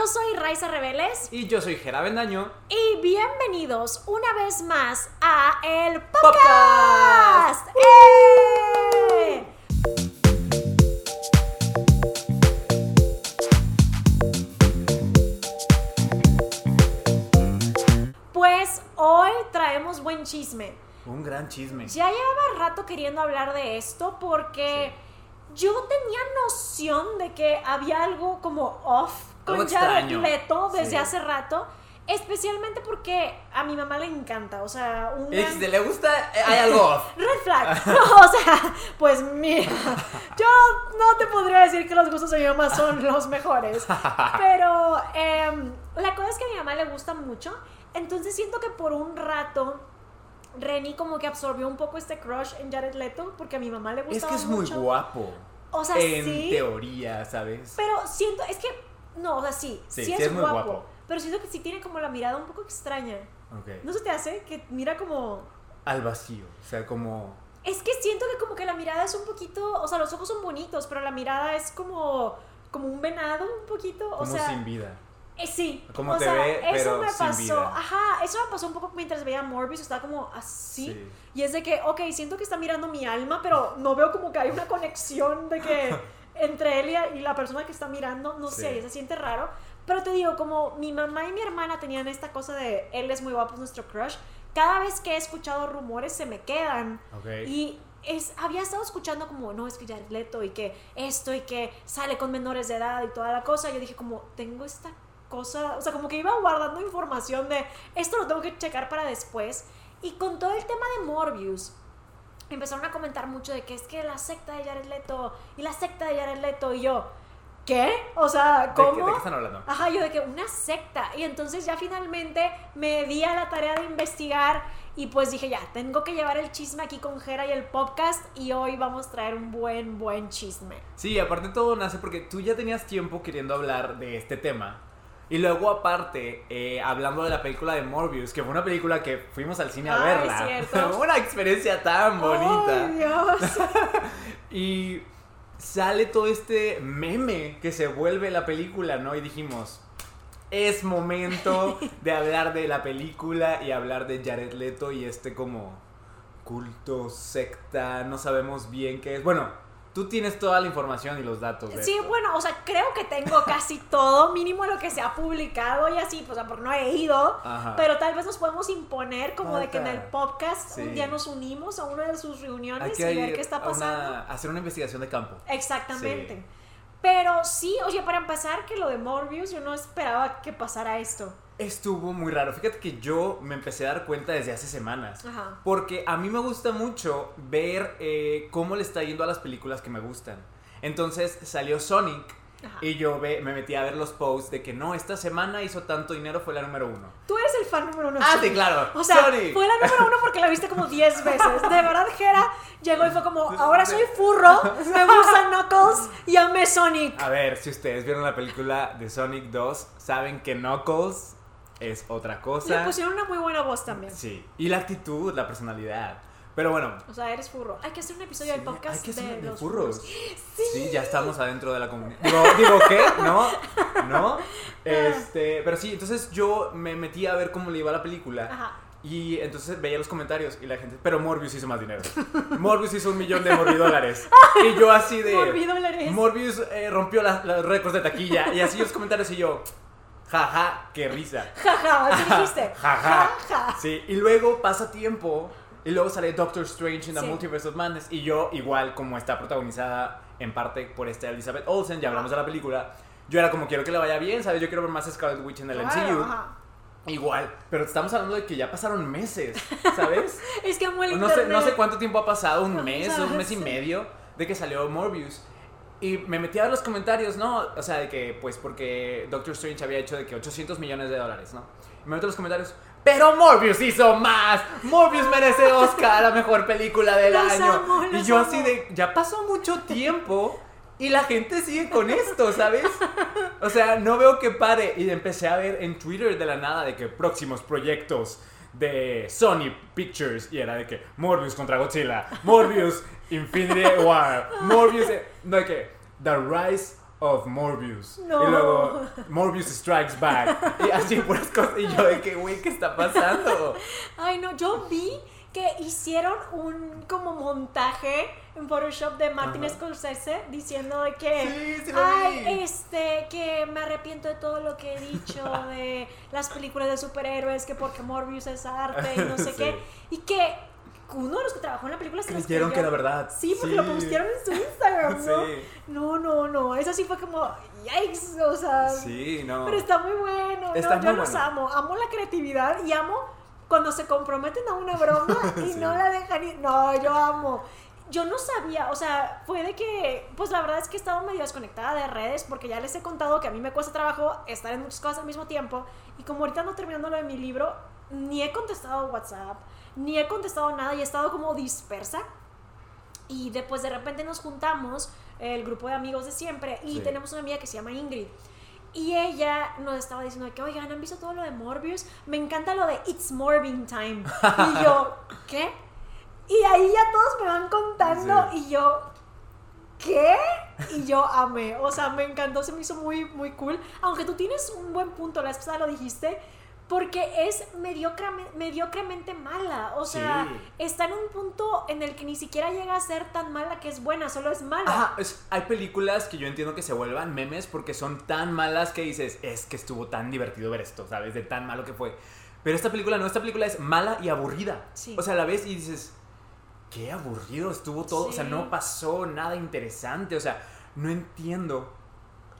yo soy Raiza Rebeles Y yo soy Jera Bendaño. y bienvenidos una vez más a El Podcast. Podcast. ¡Eh! Pues hoy traemos buen chisme. Un gran chisme. Ya llevaba rato queriendo hablar de esto porque yo tenía noción de que había algo como off con Jared. Leto desde Sí. hace rato. Especialmente porque a mi mamá le encanta, o sea, un Y gran- si le gusta, eh, hay algo. Red flag. o sea, pues mira, yo no te podría decir que los gustos de mi mamá son los mejores. Pero em, la cosa es que a mi mamá le gusta mucho. Entonces siento que por un rato Renny como que absorbió un poco este crush en Jared Leto porque a mi mamá le gusta Es que es muy mucho. guapo. O sea, en sí. teoría, ¿sabes? Pero siento, es que, no, o sea, sí, sí, Sí, es, sí es muy guapo, guapo. Pero siento que sí tiene como la mirada un poco extraña. Ok. ¿No se te hace? Que mira como... Al vacío. O sea, como. Es que siento que como que la mirada es un poquito, o sea, los ojos son bonitos, pero la mirada es como como un venado un poquito, o Como sea, sin vida. eh, sí, Como o te sea, ve, eso pero me sin pasó, vida. ajá, eso me pasó un poco mientras veía Morbius, estaba como así, Sí. y es de que, ok, siento que está mirando mi alma, pero no veo como que hay una conexión de que entre él y, la persona que está mirando, no Sí. sé, se siente raro, pero te digo, como mi mamá y mi hermana tenían esta cosa de él es muy guapo, es nuestro crush, cada vez que he escuchado rumores se me quedan, Ok. y es, había estado escuchando como, no, es que Leto y que esto y que sale con menores de edad y toda la cosa. Yo dije como, tengo esta cosa, o sea, como que iba guardando información de, esto lo tengo que checar para después. Y con todo el tema de Morbius, empezaron a comentar mucho de que es que la secta de Jared Leto y la secta de Jared Leto y yo, ¿qué? O sea, ¿De ¿cómo? qué, de qué están hablando? Ajá, yo de que una secta. Y entonces ya finalmente me di a la tarea de investigar y pues dije, ya, tengo que llevar el chisme aquí con Jera y el podcast y hoy vamos a traer un buen, buen chisme. Sí, aparte todo nace porque tú ya tenías tiempo queriendo hablar de este tema. Y luego aparte, eh, hablando de la película de Morbius, que fue una película que fuimos al cine a Ay, verla. cierto. una experiencia tan bonita. ¡Ay, Dios! Y sale todo este meme que se vuelve la película, ¿no? Y dijimos, es momento de hablar de la película y hablar de Jared Leto y este como culto, secta, no sabemos bien qué es. Bueno, tú tienes toda la información y los datos. De Sí, esto. bueno, o sea, creo que tengo casi todo, mínimo lo que se ha publicado y así, pues, o sea, porque no he ido, Ajá. pero tal vez nos podemos imponer como de que en el podcast Sí. un día nos unimos a una de sus reuniones y ver qué está pasando. una- hacer una investigación de campo. Exactamente. Sí. Pero sí, oye, para empezar, que lo de Morbius, yo no esperaba que pasara esto. Estuvo muy raro. Fíjate que yo me empecé a dar cuenta desde hace semanas. Ajá. Porque a mí me gusta mucho ver eh, cómo le está yendo a las películas que me gustan. Entonces salió Sonic Ajá. y yo ve- me metí a ver los posts de que no, esta semana hizo tanto dinero, fue la número uno. Tú eres el fan número uno. Ah, sí, claro. O sea, fue la número uno porque la viste como 10 veces. De verdad, Jera llegó y fue como, ahora soy furro, me gusta Knuckles y amé Sonic. A ver, si ustedes vieron la película de Sonic 2, saben que Knuckles es otra Le cosa. pusieron una muy buena voz también. Sí, y la actitud, la personalidad. Pero bueno, O sea, eres furro. Hay que hacer un episodio Sí, del podcast hay que de hacer de los furros. Sí. Sí, ya estamos adentro de la comunidad. Digo, digo, ¿qué? ¿No? ¿No? Este, pero sí, entonces yo me metí a ver cómo le iba la película. Ajá. Y entonces veía los comentarios y la gente, pero Morbius hizo más dinero. Morbius hizo un millón de morbidólares. Y yo así de... Morbidólares. Morbius eh, rompió los récords de taquilla. Y así los comentarios y yo, jaja, qué risa. Jaja, así dijiste. Jaja. Sí, y luego pasa tiempo y luego sale Doctor Strange in the Sí. Multiverse of Madness y yo igual como está protagonizada en parte por esta Elizabeth Olsen, ya hablamos de la película, yo era como quiero que le vaya bien, ¿sabes? Yo quiero ver más Scarlet Witch en el Claro, MCU. ajá. Igual, pero estamos hablando de que ya pasaron meses, ¿sabes? Es que amo el no, sé, no sé cuánto tiempo ha pasado, un mes, un mes y medio de que salió Morbius. Y me metí a ver los comentarios, ¿no? O sea, de que, pues, porque Doctor Strange había hecho de que 800 millones de dólares, ¿no? Y me meto a los comentarios, pero Morbius hizo más. Morbius merece Oscar a mejor película del Los año. amo, y yo amo. así de, ya pasó mucho tiempo y la gente sigue con esto, ¿sabes? O sea, no veo que pare. Y empecé a ver en Twitter de la nada de que próximos proyectos de Sony Pictures y era de que Morbius contra Godzilla, Morbius Infinity War, Morbius, no de que The Rise of Morbius. No. Y luego Morbius Strikes Back. Y así puras cosas. Y yo de que, güey, ¿qué está pasando? Ay, no, yo vi que hicieron un como montaje en Photoshop de Martin Ajá. Scorsese diciendo de que Sí, sí lo ay, vi. este, que me arrepiento de todo lo que he dicho de las películas de superhéroes, que porque Morbius es arte y no sé Sí. qué, y que uno de los que trabajó en la película se los Creyeron que era verdad. Sí, porque lo postearon en su Instagram, ¿no? Sí. No, no, no, eso sí fue como, yikes, o sea, Sí, no. pero está muy bueno. Está no, yo muy los bueno. amo. Amo la creatividad y amo cuando se comprometen a una broma y Sí. no la dejan ir. No, yo amo. Yo no sabía, o sea, fue de que, pues la verdad es que he estado medio desconectada de redes porque ya les he contado que a mí me cuesta trabajo estar en muchas cosas al mismo tiempo y como ahorita ando terminando lo de mi libro, ni he contestado WhatsApp, ni he contestado nada y he estado como dispersa. Y después de repente nos juntamos, el grupo de amigos de siempre, y Sí. tenemos una amiga que se llama Ingrid. Y ella nos estaba diciendo que, oigan, ¿han visto todo lo de Morbius? Me encanta lo de It's Morbin Time. Y yo, ¿qué? Y ahí ya todos me van contando Sí. y yo, ¿qué? Y yo amé, o sea, me encantó, se me hizo muy, muy cool. Aunque tú tienes un buen punto, la vez pasada lo dijiste, porque es mediocrame- mediocremente mala. O sea, Sí. está en un punto en el que ni siquiera llega a ser tan mala que es buena, solo es mala. Ajá, es- hay películas que yo entiendo que se vuelvan memes porque son tan malas que dices, es que estuvo tan divertido ver esto, ¿sabes? De tan malo que fue. Pero esta película no, esta película es mala y aburrida. Sí. O sea, la ves y dices, qué aburrido estuvo todo. O sea, no pasó nada interesante. O sea, no entiendo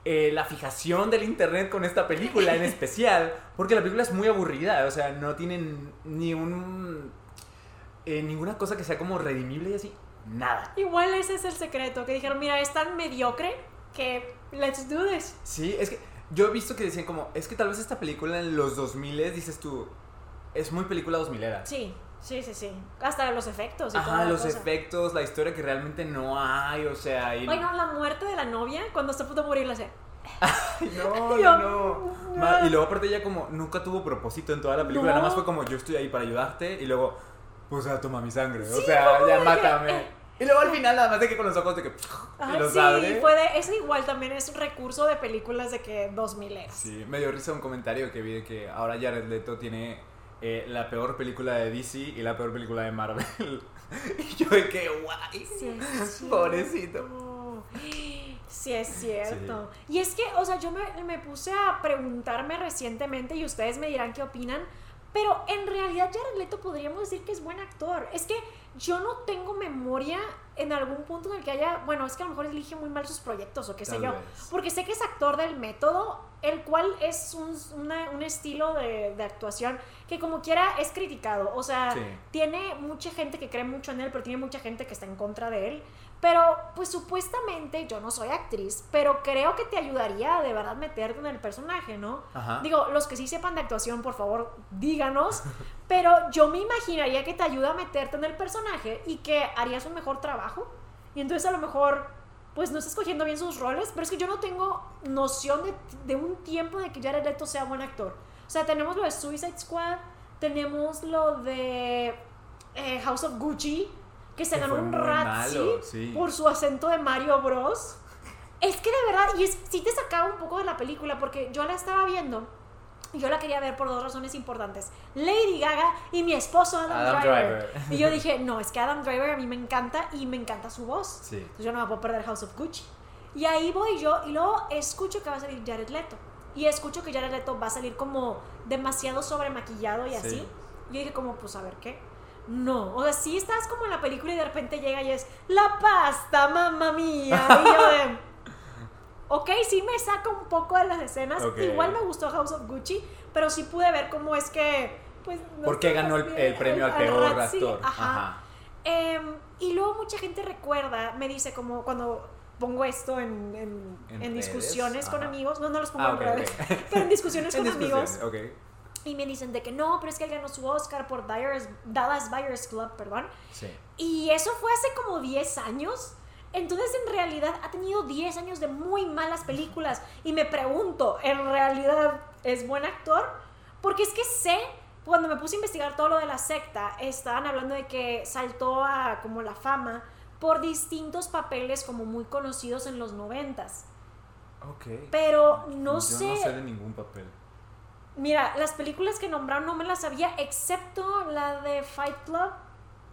eh, la fijación del internet con esta película en especial. Porque la película es muy aburrida. O sea, no tienen ni un... eh, ninguna cosa que sea como redimible y así. Nada. Igual ese es el secreto, que dijeron, mira, es tan mediocre que let's do this. Sí, es que yo he visto que decían como, es que tal vez esta película en los 2000 dices tú, es muy película 2000 era. Sí, sí, sí, sí. Hasta los efectos y toda Ajá, la los cosa. efectos, la historia que realmente no hay, o sea, y... Ay, no, la muerte de la novia, cuando está a punto de morir, la sé. Ay, no, Yo- no, no. Y luego aparte ella como nunca tuvo propósito en toda la película, No. nada más fue como yo estoy ahí para ayudarte y luego, pues ya toma mi sangre, o sea, ya mátame. eh. Y luego al final nada más de que con los ojos de que... Ah, y los sí, abre. fue de, eso igual también es un recurso de películas de que 2000 eras. Sí, me dio risa un comentario que vi de que ahora Jared Leto tiene eh, la peor película de DC y la peor película de Marvel. y yo de que guay. Sí, es cierto. Pobrecito. Sí, es cierto. Y es que, o sea, yo me, me puse a preguntarme recientemente y ustedes me dirán qué opinan, pero en realidad Jared Leto podríamos decir que es buen actor. Es que yo no tengo memoria en algún punto en el que haya, bueno, es que a lo mejor elige muy mal sus proyectos o qué sé Tal yo, vez. porque sé que es actor del método, el cual es un, una- un estilo de, de actuación que como quiera es criticado. O sea, Sí. tiene mucha gente que cree mucho en él, pero tiene mucha gente que está en contra de él. Pero, pues supuestamente, yo no soy actriz, pero creo que te ayudaría de verdad meterte en el personaje, ¿no? Ajá. Digo, los que sí sepan de actuación, por favor, díganos. Pero yo me imaginaría que te ayuda a meterte en el personaje y que harías un mejor trabajo. Y entonces a lo mejor, pues no estás escogiendo bien sus roles, pero es que yo no tengo noción de, de un tiempo de que Jared Leto sea buen actor. O sea, tenemos lo de Suicide Squad, tenemos lo de eh, House of Gucci, que se Que ganó un malo, sí. por su acento de Mario Bros. Es que de verdad, y es, sí te sacaba un poco de la película, porque yo la estaba viendo y yo la quería ver por dos razones importantes. Lady Gaga y mi esposo Adam, Adam Driver. Driver. Y yo dije, no, es que Adam Driver a mí me encanta y me encanta su voz. Sí. Entonces yo no me puedo perder House of Gucci. Y ahí voy yo y luego escucho que va a salir Jared Leto. Y escucho que Jared Leto va a salir como demasiado sobremaquillado y así. Sí. Y yo dije como, pues a ver qué. No, o sea, sí estás como en la película y de repente llega y es la pasta, mamá mía. Y yo de, ok, sí me saca un poco de las escenas. Igual me gustó House of Gucci, pero sí pude ver cómo es que, pues, no ¿Por qué ganó el, premio al peor actor? Ajá. Em, y luego mucha gente recuerda, me dice como cuando pongo esto en, en- ¿En en redes? discusiones con amigos, no, no los pongo Ah, en redes, ok. pero en discusiones con amigos, discusiones, ok. Y me dicen de que no, pero es que él ganó su Oscar por Dyers- Dallas Buyers Club, perdón, Sí. y eso fue hace como 10 años. Entonces, en realidad, ha tenido 10 años de muy malas películas. Y me pregunto, ¿en realidad es buen actor? Porque es que sé, cuando me puse a investigar todo lo de la secta, estaban hablando de que saltó a como la fama por distintos papeles como muy conocidos en los noventas. Ok. Pero no Yo sé. no sé de ningún papel. Mira, las películas que nombraron no me las sabía, excepto la de Fight Club.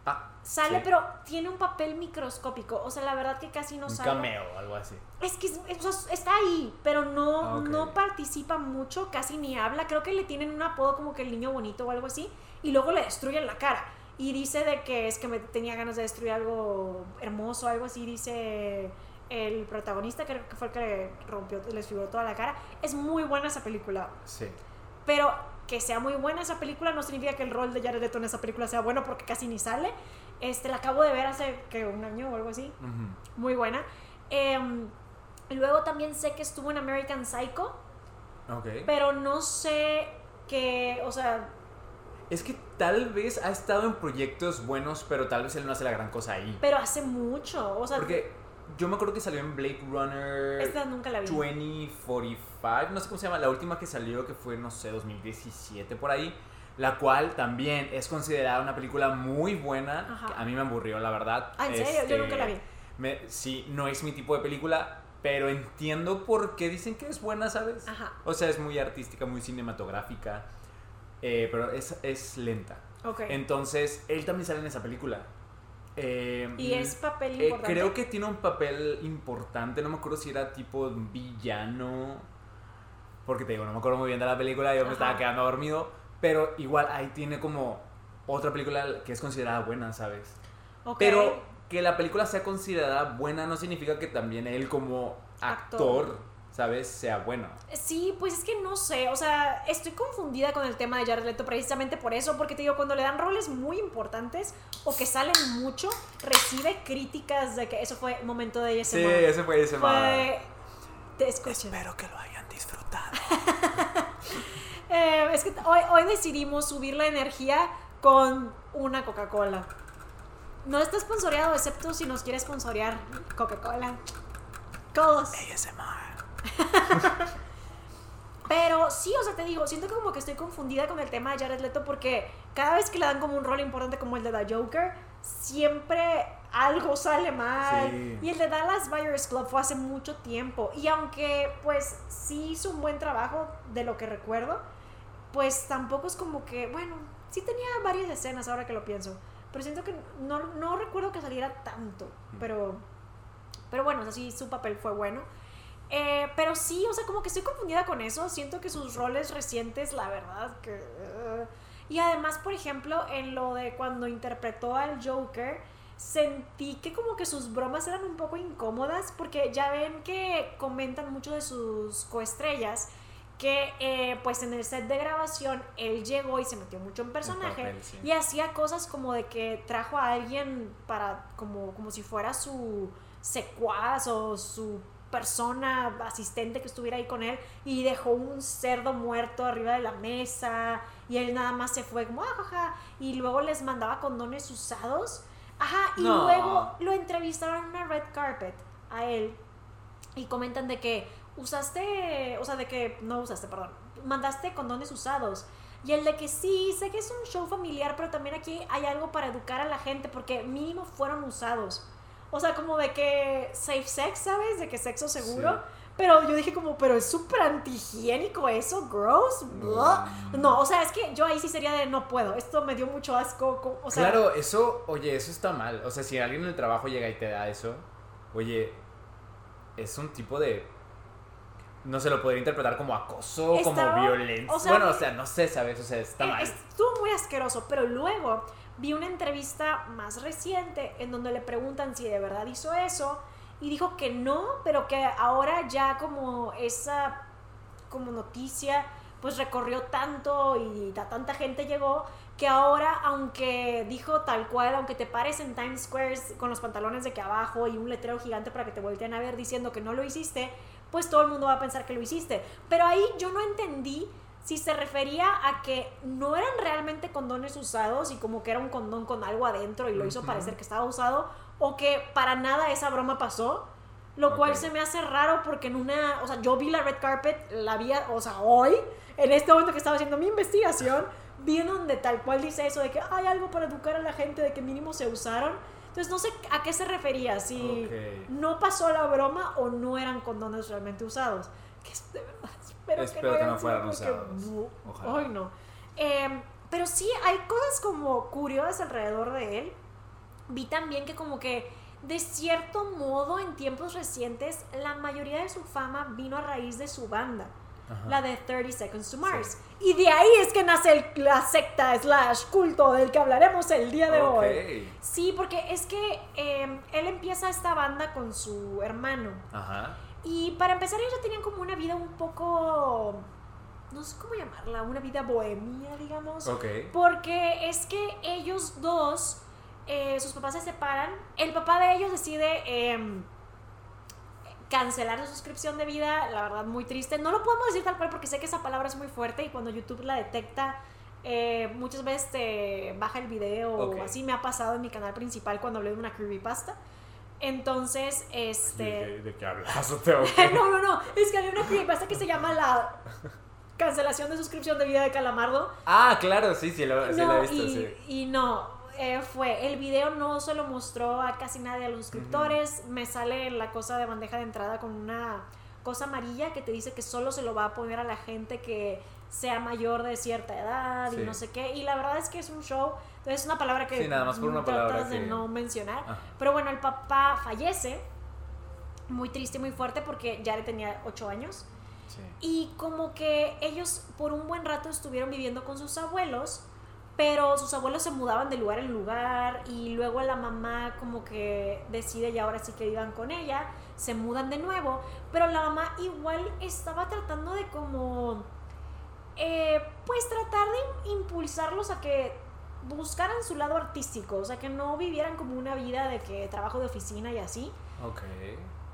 Ah, Sale, sí. pero tiene un papel microscópico. O sea, la verdad que casi no Un sale. cameo algo así. Es que es- es- está ahí, pero no, Ah, no participa mucho, casi ni habla. Creo que le tienen un apodo como que el niño bonito o algo así. Y luego le destruyen la cara. Y dice de que es que me tenía ganas de destruir algo hermoso, algo así. Dice el protagonista, creo que fue el que le rompió, les figuró toda la cara. Es muy buena esa película. Sí. Pero que sea muy buena esa película no significa que el rol de Jared Leto en esa película sea bueno porque casi ni sale. Este, la acabo de ver hace que un año o algo así. Muy buena. Em, luego también sé que estuvo en American Psycho, Ok. pero no sé que, o sea, Es que tal vez ha estado en proyectos buenos, pero tal vez él no hace la gran cosa ahí. pero hace mucho. O sea, Porque yo me acuerdo que salió en Blade Runner esta nunca la vi. 2045, no sé cómo se llama, la última que salió que fue, no sé, 2017 por ahí, la cual también es considerada una película muy buena. Ajá. que A mí me aburrió, la verdad. Ah, ¿en serio? Yo Este, nunca la vi. me- sí, no es mi tipo de película, pero entiendo por qué dicen que es buena, ¿sabes? Ajá. O sea, es muy artística, muy cinematográfica, eh, pero es, es lenta. Entonces, él también sale en esa película. Eh, y es papel eh, importante. creo que tiene un papel importante, no me acuerdo si era tipo villano, porque te digo, no me acuerdo muy bien de la película, yo me Ajá. estaba quedando dormido, pero igual ahí tiene como otra película que es considerada buena, ¿sabes? Pero que la película sea considerada buena no significa que también él como actor, Actor. ¿sabes? Sea bueno. Sí, pues es que no sé, o sea, estoy confundida con el tema de Jared Leto precisamente por eso, porque te digo, cuando le dan roles muy importantes o que salen mucho, recibe críticas de que eso fue momento de Sí, ASMR. ese fue ese Fue... Te escuchen. que lo disfrutado. Eh, es que hoy, hoy decidimos subir la energía con una Coca-Cola. No está sponsoreado, excepto si nos quiere sponsorear Coca-Cola. Colos. ASMR. Pero sí, o sea, te digo, siento que como que estoy confundida con el tema de Jared Leto porque cada vez que le dan como un rol importante como el de The Joker, siempre algo sale mal. Sí. Y el de Dallas Buyers Club fue hace mucho tiempo. Y aunque pues sí hizo un buen trabajo de lo que recuerdo, pues tampoco es como que, bueno, sí tenía varias escenas ahora que lo pienso. Pero siento que no, no recuerdo que saliera tanto. Pero, pero bueno, o sea, sí, su papel fue bueno. Eh, pero sí, o sea, como que estoy confundida con eso. Siento que sus roles recientes, la verdad, que... y además, por ejemplo, en lo de cuando interpretó al Joker, sentí que como que sus bromas eran un poco incómodas, porque ya ven que comentan mucho de sus coestrellas, que eh, pues en el set de grabación él llegó y se metió mucho en personaje papel, sí. y hacía cosas como de que trajo a alguien para como, como si fuera su secuaz o su persona asistente que estuviera ahí con él y dejó un cerdo muerto arriba de la mesa y él nada más se fue como ajaja y luego les mandaba condones usados ajá y No. luego lo entrevistaron en una red carpet a él y comentan de que usaste, o sea, de que no usaste, perdón, mandaste condones usados. Y el de que sí, sé que es un show familiar, pero también aquí hay algo para educar a la gente porque mínimo fueron usados. O sea, como de que safe sex, ¿sabes? De que sexo seguro. Sí. Pero yo dije como, pero es súper antihigiénico eso, gross. blah". Mm. No, o sea, es que yo ahí sí sería de no puedo. Esto me dio mucho asco. co- O sea, claro, eso, oye, eso está mal. O sea, si alguien en el trabajo llega y te da eso, oye, es un tipo de. No se lo podría interpretar como acoso, Estaba- como violencia. o sea, bueno, o sea, no sé, ¿sabes? O sea, está Eh, mal. Estuvo muy asqueroso, pero luego vi una entrevista más reciente en donde le preguntan si de verdad hizo eso y dijo que no, pero que ahora ya como esa como noticia pues recorrió tanto y a tanta gente llegó que ahora aunque dijo tal cual, aunque te pares en Times Square con los pantalones de que abajo y un letrero gigante para que te volteen a ver diciendo que no lo hiciste, pues todo el mundo va a pensar que lo hiciste. Pero ahí yo no entendí si se refería a que no eran realmente condones usados y como que era un condón con algo adentro y lo hizo parecer que estaba usado, o que para nada esa broma pasó. Lo cual se me hace raro porque en una, o sea, yo vi la red carpet, la vi, o sea, hoy, en este momento que estaba haciendo mi investigación, vi en donde tal cual dice eso de que hay algo para educar a la gente, de que mínimo se usaron. Entonces no sé a qué se refería, si no pasó la broma o no eran condones realmente usados. Que es de verdad, espero, Espero que no, que no fueran usados. Ojalá. Ay, no. Em, pero sí, hay cosas como curiosas alrededor de él. Vi también que como que de cierto modo en tiempos recientes la mayoría de su fama vino a raíz de su banda, Ajá. la de 30 Seconds to Mars. Y de ahí es que nace el- la secta slash culto del que hablaremos el día de hoy. Sí, porque es que em, él empieza esta banda con su hermano. Ajá. Y para empezar ellos ya tenían como una vida un poco, no sé cómo llamarla, una vida bohemia, digamos. Ok. Porque es que ellos dos, eh, sus papás se separan. El papá de ellos decide em, cancelar su suscripción de vida, la verdad muy triste. No lo podemos decir tal cual porque sé que esa palabra es muy fuerte y cuando YouTube la detecta, eh, muchas veces te baja el video o así me ha pasado en mi canal principal cuando hablé de una creepypasta. Entonces, este... ¿De qué hablas? ¿O te- o no, no, no, es que había una creepypasta que se llama la cancelación de suscripción de vida de Calamardo. Ah, claro, sí, sí, lo, sí lo No, he visto, y, sí. y no, eh, fue, el video no se lo mostró a casi nadie de los suscriptores, me sale la cosa de bandeja de entrada con una cosa amarilla que te dice que solo se lo va a poner a la gente que sea mayor de cierta edad Sí. y no sé qué, y la verdad es que es un show, entonces es una palabra que Sí, nada más por una tratas de no mencionar, pero bueno, el papá fallece, muy triste y muy fuerte porque ya le tenía 8 años. Sí. Y como que ellos por un buen rato estuvieron viviendo con sus abuelos, pero sus abuelos se mudaban de lugar en lugar y luego la mamá como que decide ya ahora sí que vivan con ella, se mudan de nuevo, pero la mamá igual estaba tratando de como, eh, pues tratar de impulsarlos a que buscaran su lado artístico, o sea, que no vivieran como una vida de que trabajo de oficina y así. Ok.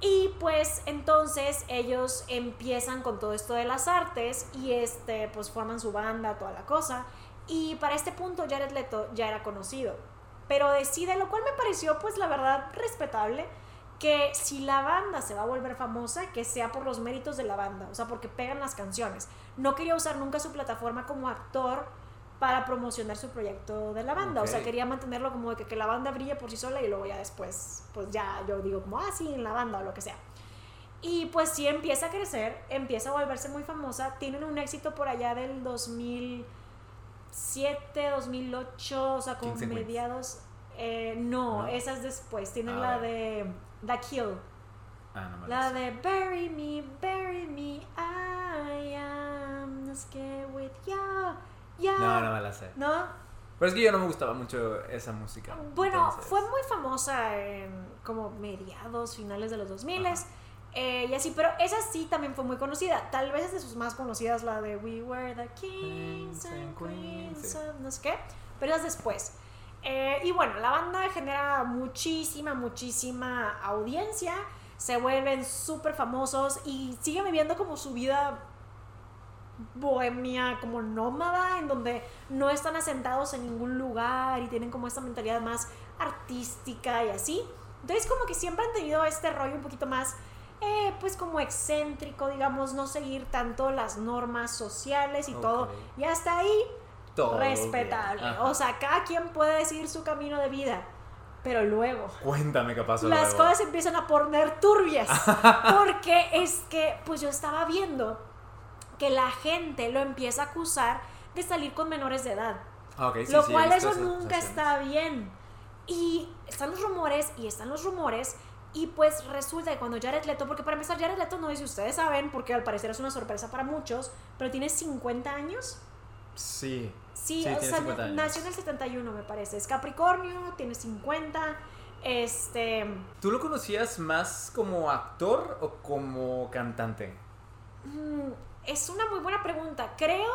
Y pues entonces ellos empiezan con todo esto de las artes y este pues forman su banda, toda la cosa. Y para este punto Jared Leto ya era conocido. Pero decide, lo cual me pareció pues la verdad respetable, que si la banda se va a volver famosa, que sea por los méritos de la banda, o sea, porque pegan las canciones. No quería usar nunca su plataforma como actor para promocionar su proyecto de la banda, o sea, quería mantenerlo como de que, que la banda brille por sí sola y luego ya después, pues ya yo digo como, ah, sí, en la banda o lo que sea. Y pues sí empieza a crecer, empieza a volverse muy famosa, tienen un éxito por allá del 2007, 2008, o sea, como mediados. Eh, no, ¿No? esa es después, tienen Ah, la de The Kill. Ah, no me La sé. de Bury me, bury me, I scared with you. ya. No, no me la sé. ¿No? Pero es que yo no me gustaba mucho esa música. Bueno, entonces- fue muy famosa en como mediados, finales de los 2000 Ajá. eh, y así, pero esa sí también fue muy conocida. Tal vez es de sus más conocidas, la de We Were the Kings and Queens, of no sé qué, pero es después. Eh, y bueno, la banda genera muchísima, muchísima audiencia, se vuelven súper famosos y siguen viviendo como su vida bohemia, como nómada, en donde no están asentados en ningún lugar y tienen como esta mentalidad más artística y así. Entonces como que siempre han tenido este rollo un poquito más, eh, pues como excéntrico, digamos, no seguir tanto las normas sociales y todo. Y hasta ahí, Todo respetable. O sea, cada quien puede decidir su camino de vida. Pero luego, Cuéntame qué pasó las luego. cosas empiezan a poner turbias. porque es que, pues yo estaba viendo que la gente lo empieza a acusar de salir con menores de edad. Ah, sí, lo sí, cual eso esas nunca está bien. Y están los rumores y están los rumores. Y pues resulta que cuando Jared Leto, porque para empezar Jared Leto no sé si ustedes saben, porque al parecer es una sorpresa para muchos, pero tiene 50 años. Sí. Sí, Sí, o sea, 50 años. nació en el 71 me parece. Es Capricornio, tiene 50. Este... ¿Tú lo conocías más como actor o como cantante? Mm, es una muy buena pregunta. Creo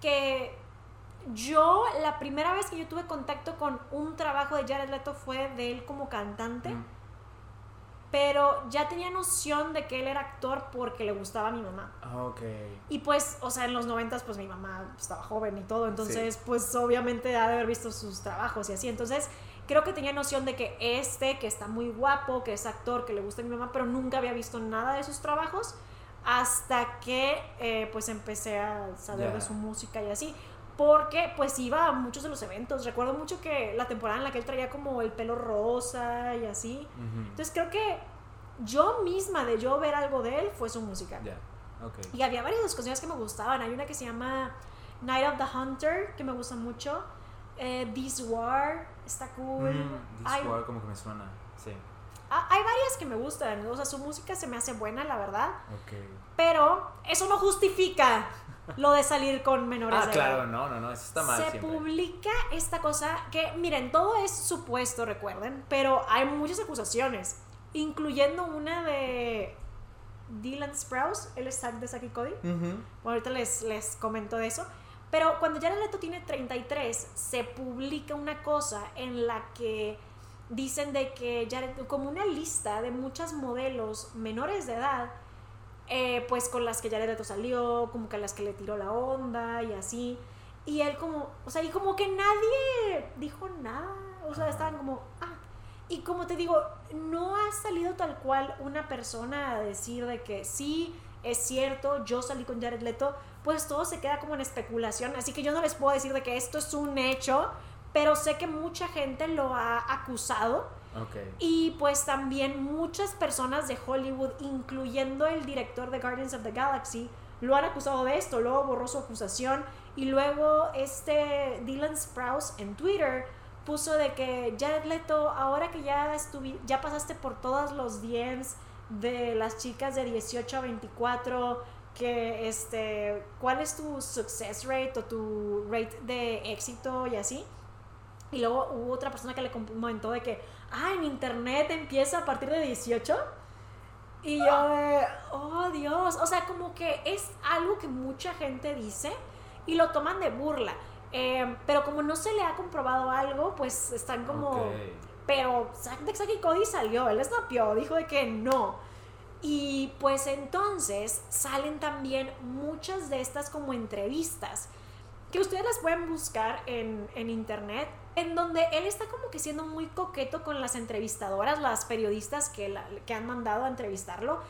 que yo, la primera vez que yo tuve contacto con un trabajo de Jared Leto fue de él como cantante, Mm. pero ya tenía noción de que él era actor porque le gustaba a mi mamá. Ah, ok. Y pues, o sea, en los noventas, pues mi mamá estaba joven y todo, entonces, pues obviamente ha de haber visto sus trabajos y así. Entonces, creo que tenía noción de que este, que está muy guapo, que es actor, que le gusta a mi mamá, pero nunca había visto nada de sus trabajos hasta que, eh, pues, empecé a saber de su música y así. porque pues iba a muchos de los eventos. Recuerdo mucho que la temporada en la que él traía como el pelo rosa y así. Entonces creo que yo misma de yo ver algo de él fue su música. Ya, ok. Y había varias canciones que me gustaban. Hay una que se llama Night of the Hunter, que me gusta mucho. Eh, This War, está cool. Mm, This War como que me suena, sí. Ah, hay varias que me gustan. O sea, su música se me hace buena, la verdad. Pero eso no justifica lo de salir con menores Ah, de claro, edad. no, no, no, eso está mal se siempre. publica esta cosa que, miren, todo es supuesto, recuerden, pero hay muchas acusaciones, incluyendo una de Dylan Sprouse, el es de Saki Cody. Bueno, ahorita les, les comento de eso. Pero cuando Jared Leto tiene 33, se publica una cosa en la que dicen de que Jared, como una lista de muchas modelos menores de edad, eh, pues con las que Jared Leto salió, como que a las que le tiró la onda y así. Y él como, o sea, y como que nadie dijo nada, o sea, estaban como, ah. Y como te digo, no ha salido tal cual una persona a decir de que sí, es cierto, yo salí con Jared Leto, pues todo se queda como en especulación, así que yo no les puedo decir de que esto es un hecho, pero sé que mucha gente lo ha acusado Ok. y pues también muchas personas de Hollywood, incluyendo el director de Guardians of the Galaxy, lo han acusado de esto, luego borró su acusación y luego este Dylan Sprouse en Twitter puso de que Jared Leto, ahora que ya, estuvi- ya pasaste por todos los DMs de las chicas de 18 a 24, que este, ¿cuál es tu success rate o tu rate de éxito y así? Y luego hubo otra persona que le comentó de que, ah, en internet empieza a partir de 18. Y yo de, oh Dios, o sea, como que es algo que mucha gente dice y lo toman de burla. Eh, pero como no se le ha comprobado algo, pues están como... Ok. Pero y Cody salió, él snapió, dijo de que no. Y pues entonces salen también muchas de estas como entrevistas que ustedes las pueden buscar en, en internet, en donde él está como que siendo muy coqueto con las entrevistadoras, las periodistas que, la- que han mandado a entrevistarlo.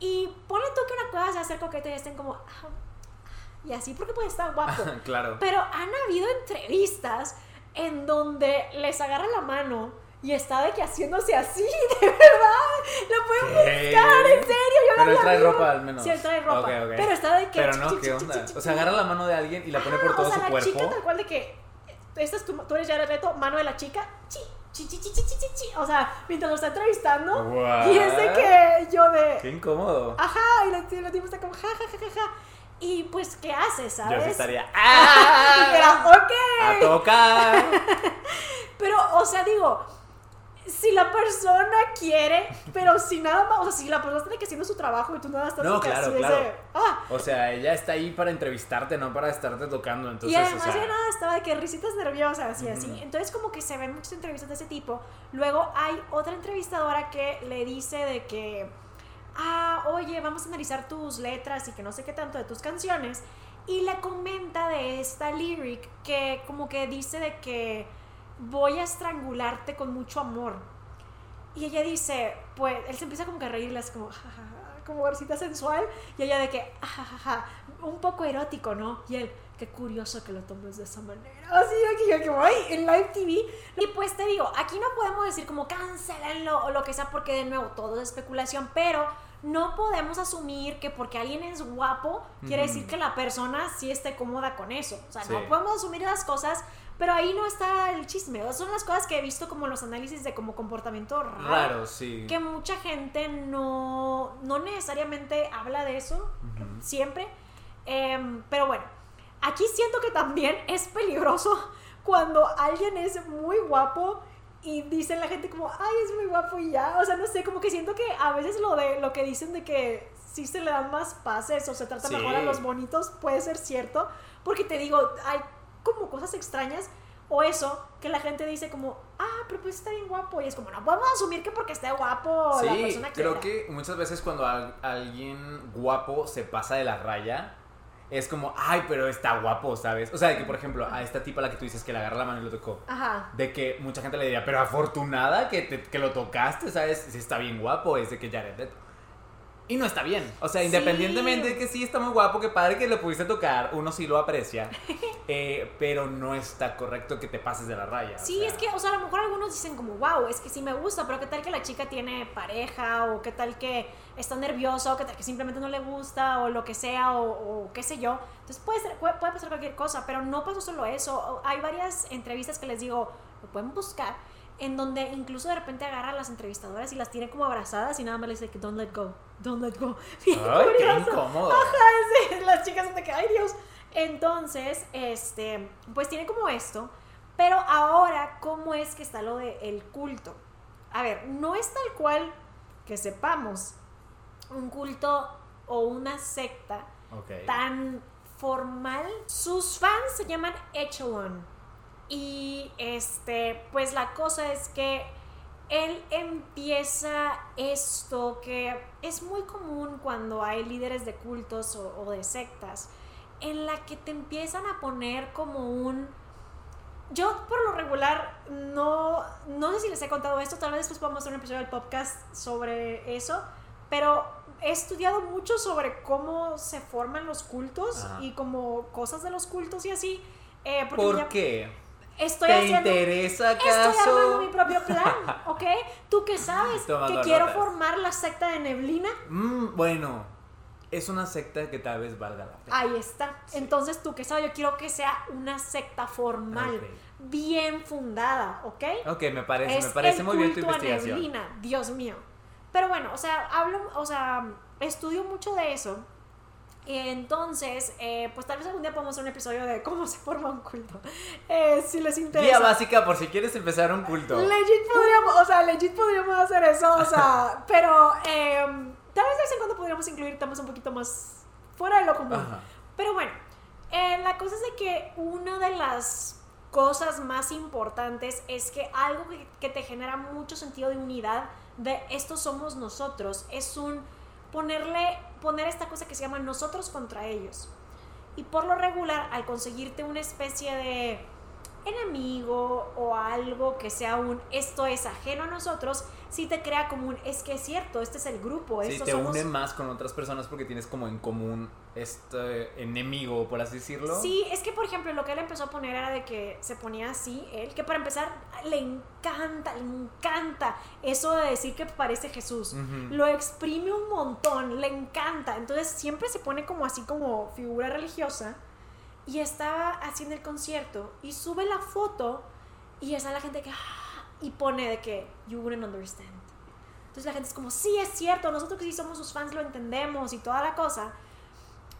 Y ponle tú que una cosa sea ser coqueto y estén como... "Ah, y así porque pues está guapo. claro. Pero han habido entrevistas en donde les agarra la mano y está de que haciéndose así, de verdad. Lo pueden ¿Qué? buscar, en serio. Yo Pero él trae ropa al menos. Sí, él trae ropa. Pero está de que. Pero no, ¿qué onda? O sea, agarra la mano de alguien y la pone por Ajá, todo o sea, su la cuerpo. chica tal cual de que. Esta es tu, tú eres ya reto, mano de la chica. Chi, chi, chi, chi, chi, chi, chi, chi. O sea, mientras lo está entrevistando. What? Y es de que yo de. Qué incómodo. Ajá, y la, la tipa está como ja, ja, ja, ja, ja. Y pues, ¿qué haces, sabes? Yo sí estaría. Y ¡Ah! era, ok. ¡A tocar! Pero, o sea, digo, si la persona quiere, pero si nada más, o sea, si la persona tiene que haciendo su trabajo y tú nada estás No, así claro, ese, ah. O sea, ella está ahí para entrevistarte, no para estarte tocando. Entonces, y además o sea, nada estaba de que risitas nerviosas y así. Entonces como que se ven muchas entrevistas de ese tipo. Luego hay otra entrevistadora que le dice de que, ah, oye, vamos a analizar tus letras y que no sé qué tanto de tus canciones. Y le comenta de esta lyric que como que dice de que voy a estrangularte con mucho amor. Y ella dice, pues, él se empieza como que a reírle, así como, "Ja, ja, ja", como versita sensual, y ella de que, "Ah, ja, ja, ja", un poco erótico, ¿no? Y él, qué curioso que lo tomes de esa manera. Así que yo, como, ay, en live TV. Y pues te digo, aquí no podemos decir como cancelenlo o lo que sea, porque de nuevo todo es especulación, pero no podemos asumir que porque alguien es guapo, quiere decir que la persona sí esté cómoda con eso. O sea, Sí. no podemos asumir las cosas. Pero ahí no está el chisme. Son las cosas que he visto como los análisis de como comportamiento raro raro, sí. que mucha gente no, no necesariamente habla de eso siempre. Em, pero bueno, aquí siento que también es peligroso cuando alguien es muy guapo y dicen la gente como, ay, es muy guapo y ya. O sea, no sé, como que siento que a veces lo de lo que dicen de que sí se le dan más pases o se trata Sí. mejor a los bonitos puede ser cierto. Porque te digo, hay como cosas extrañas o eso que la gente dice como, ah, pero pues está bien guapo. Y es como, no podemos asumir que porque esté guapo la Sí, persona creo quiera. que muchas veces cuando al- alguien guapo se pasa de la raya, es como, ay, pero está guapo, ¿sabes? O sea, de que, por ejemplo, a esta tipa a la que tú dices que le agarra la mano y lo tocó. Ajá. De que mucha gente le diría, pero afortunada que, te- que lo tocaste, ¿sabes? Si está bien guapo, es de que Jared Leto. Y no está bien. O sea, independientemente de que sí está muy guapo, que padre que le pudiste tocar, uno sí lo aprecia. eh, pero no está correcto que te pases de la raya. o Sí, sea. es que, o sea, a lo mejor algunos dicen como, wow, es que sí me gusta, pero qué tal que la chica tiene pareja, o qué tal que está nerviosa, o qué tal que simplemente no le gusta, o lo que sea, o, o qué sé yo. Entonces puede, ser- puede, puede pasar cualquier cosa, pero no pasó solo eso. O- Hay varias entrevistas que les digo, lo pueden buscar, en donde incluso de repente agarra a las entrevistadoras y las tiene como abrazadas y nada más les dice que don't let go, don't let go. Bien Ay, qué curioso. incómodo. Sí, las chicas son de que, ay Dios. Entonces, este, pues tiene como esto, pero ahora, ¿cómo es que está lo del el culto? A ver, no es tal cual que sepamos un culto o una secta tan formal. Sus fans se llaman Echelon. Y este, pues la cosa es que él empieza esto que es muy común cuando hay líderes de cultos o, o de sectas, en la que te empiezan a poner como un... Yo por lo regular no, no sé si les he contado esto, tal vez después podamos hacer un episodio del podcast sobre eso, pero he estudiado mucho sobre cómo se forman los cultos Ajá. y como cosas de los cultos y así. eh, ¿Por ya- qué? Estoy ¿Te haciendo... interesa Estoy acaso? armando mi propio plan, ¿ok? ¿Tú qué sabes? Tomando que quiero notas. formar la secta de Neblina. Mm, bueno, es una secta que tal vez valga la pena. Ahí está. Entonces, ¿tú qué sabes? Yo quiero que sea una secta formal, Ok. bien fundada, ¿ok? Ok, me parece, es me parece el muy bien tu culto a investigación. Neblina, Dios mío. Pero bueno, o sea, hablo, o sea, estudio mucho de eso. Y entonces, eh, pues tal vez algún día podamos hacer un episodio de cómo se forma un culto. Eh, si les interesa. Guía básica por si quieres empezar un culto. Legit podríamos, o sea, legit podríamos hacer eso, o sea, pero em, tal vez de vez en cuando podríamos incluir temas un poquito más fuera de lo común. Ajá. Pero bueno, eh, la cosa es de que una de las cosas más importantes es que algo que, que te genera mucho sentido de unidad, de estos somos nosotros, es un ponerle, poner esta cosa que se llama nosotros contra ellos. Y por lo regular, al conseguirte una especie de enemigo o algo que sea un esto es ajeno a nosotros, sí te crea como un es que es cierto, este es el grupo, Sí, te somos- une más con otras personas porque tienes como en común este enemigo, por así decirlo. Sí, es que por ejemplo lo que él empezó a poner era de que se ponía así, él, que para empezar le encanta, le encanta eso de decir que parece Jesús. Lo exprime un montón, le encanta. Entonces siempre se pone como así como figura religiosa. Y estaba haciendo el concierto y sube la foto y está la gente que... "Ah", Y pone de que, you wouldn't understand. Entonces la gente es como, sí, es cierto, nosotros que sí somos sus fans lo entendemos y toda la cosa.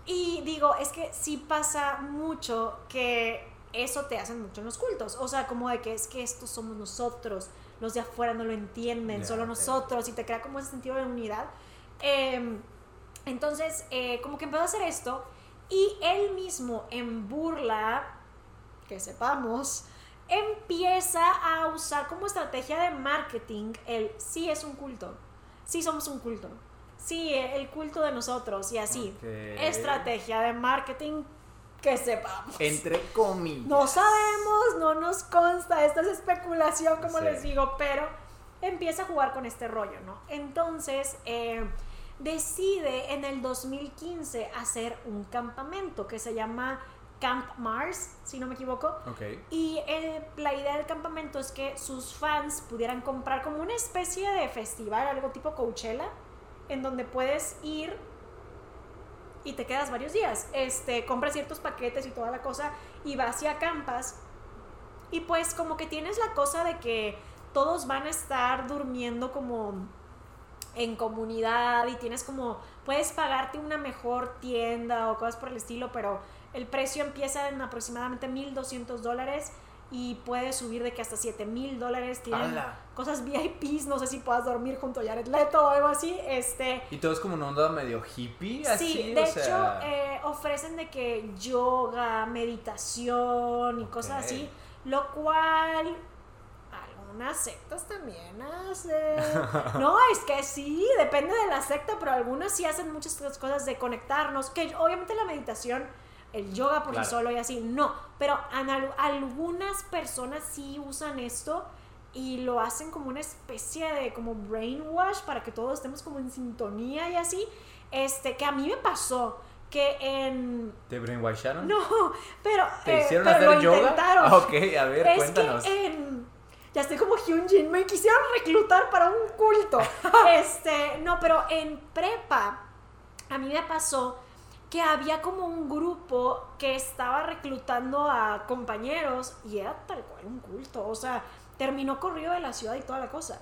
Y digo, es que sí pasa mucho que eso te hacen mucho en los cultos. O sea, como de que es que estos somos nosotros, los de afuera no lo entienden, solo nosotros, y te crea como ese sentido de unidad. Eh, entonces, eh, como que empezó a hacer esto, y él mismo, en burla, que sepamos, empieza a usar como estrategia de marketing el sí es un culto, sí somos un culto, sí el culto de nosotros y así. Estrategia de marketing que sepamos. Entre comillas. No sabemos, no nos consta, esta es especulación, como Sí. les digo, pero empieza a jugar con este rollo, ¿no? Entonces, eh, decide en el 2015 hacer un campamento que se llama Camp Mars, si no me equivoco. Ok. Y eh, la idea del campamento es que sus fans pudieran comprar como una especie de festival, algo tipo Coachella, en donde puedes ir y te quedas varios días. Este, compras ciertos paquetes y toda la cosa y vas y acampas. Y pues como que tienes la cosa de que todos van a estar durmiendo como en comunidad y tienes como, puedes pagarte una mejor tienda o cosas por el estilo, pero el precio empieza en aproximadamente 1.200 dólares y puede subir de que hasta 7.000 dólares. Tienen cosas VIPs, no sé si puedas dormir junto a Jared Leto o algo así. Este, Y todo es como una onda medio hippie, así. Sí, de o hecho sea, eh, ofrecen de que yoga, meditación y cosas así, lo cual algunas sectas también hacen. No, es que sí, depende de la secta, pero algunas sí hacen muchas otras cosas de conectarnos, que obviamente la meditación, el yoga por Claro. sí solo y así, no, pero algunas personas sí usan esto y lo hacen como una especie de como brainwash para que todos estemos como en sintonía y así. Este, que a mí me pasó que en... ¿Te brainwasharon? No, pero... ¿Te eh, hicieron pero hacer lo yoga? intentaron. Ah, ok, a ver, es cuéntanos. que en... Ya estoy como Hyunjin, me quisieron reclutar para un culto. este, no, pero en prepa a mí me pasó que había como un grupo que estaba reclutando a compañeros y era tal cual un culto, o sea, terminó corrido de la ciudad y toda la cosa.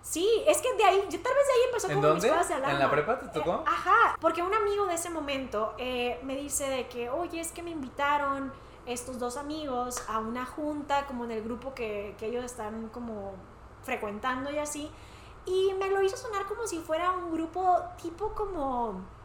Sí, es que de ahí, yo tal vez de ahí empezó ¿En como dónde? mis cosas de ¿En alarma. la prepa te tocó? Eh, ajá, porque un amigo de ese momento eh, me dice de que, oye, es que me invitaron estos dos amigos a una junta como en el grupo que, que ellos están como frecuentando y así. Y me lo hizo sonar como si fuera un grupo tipo como...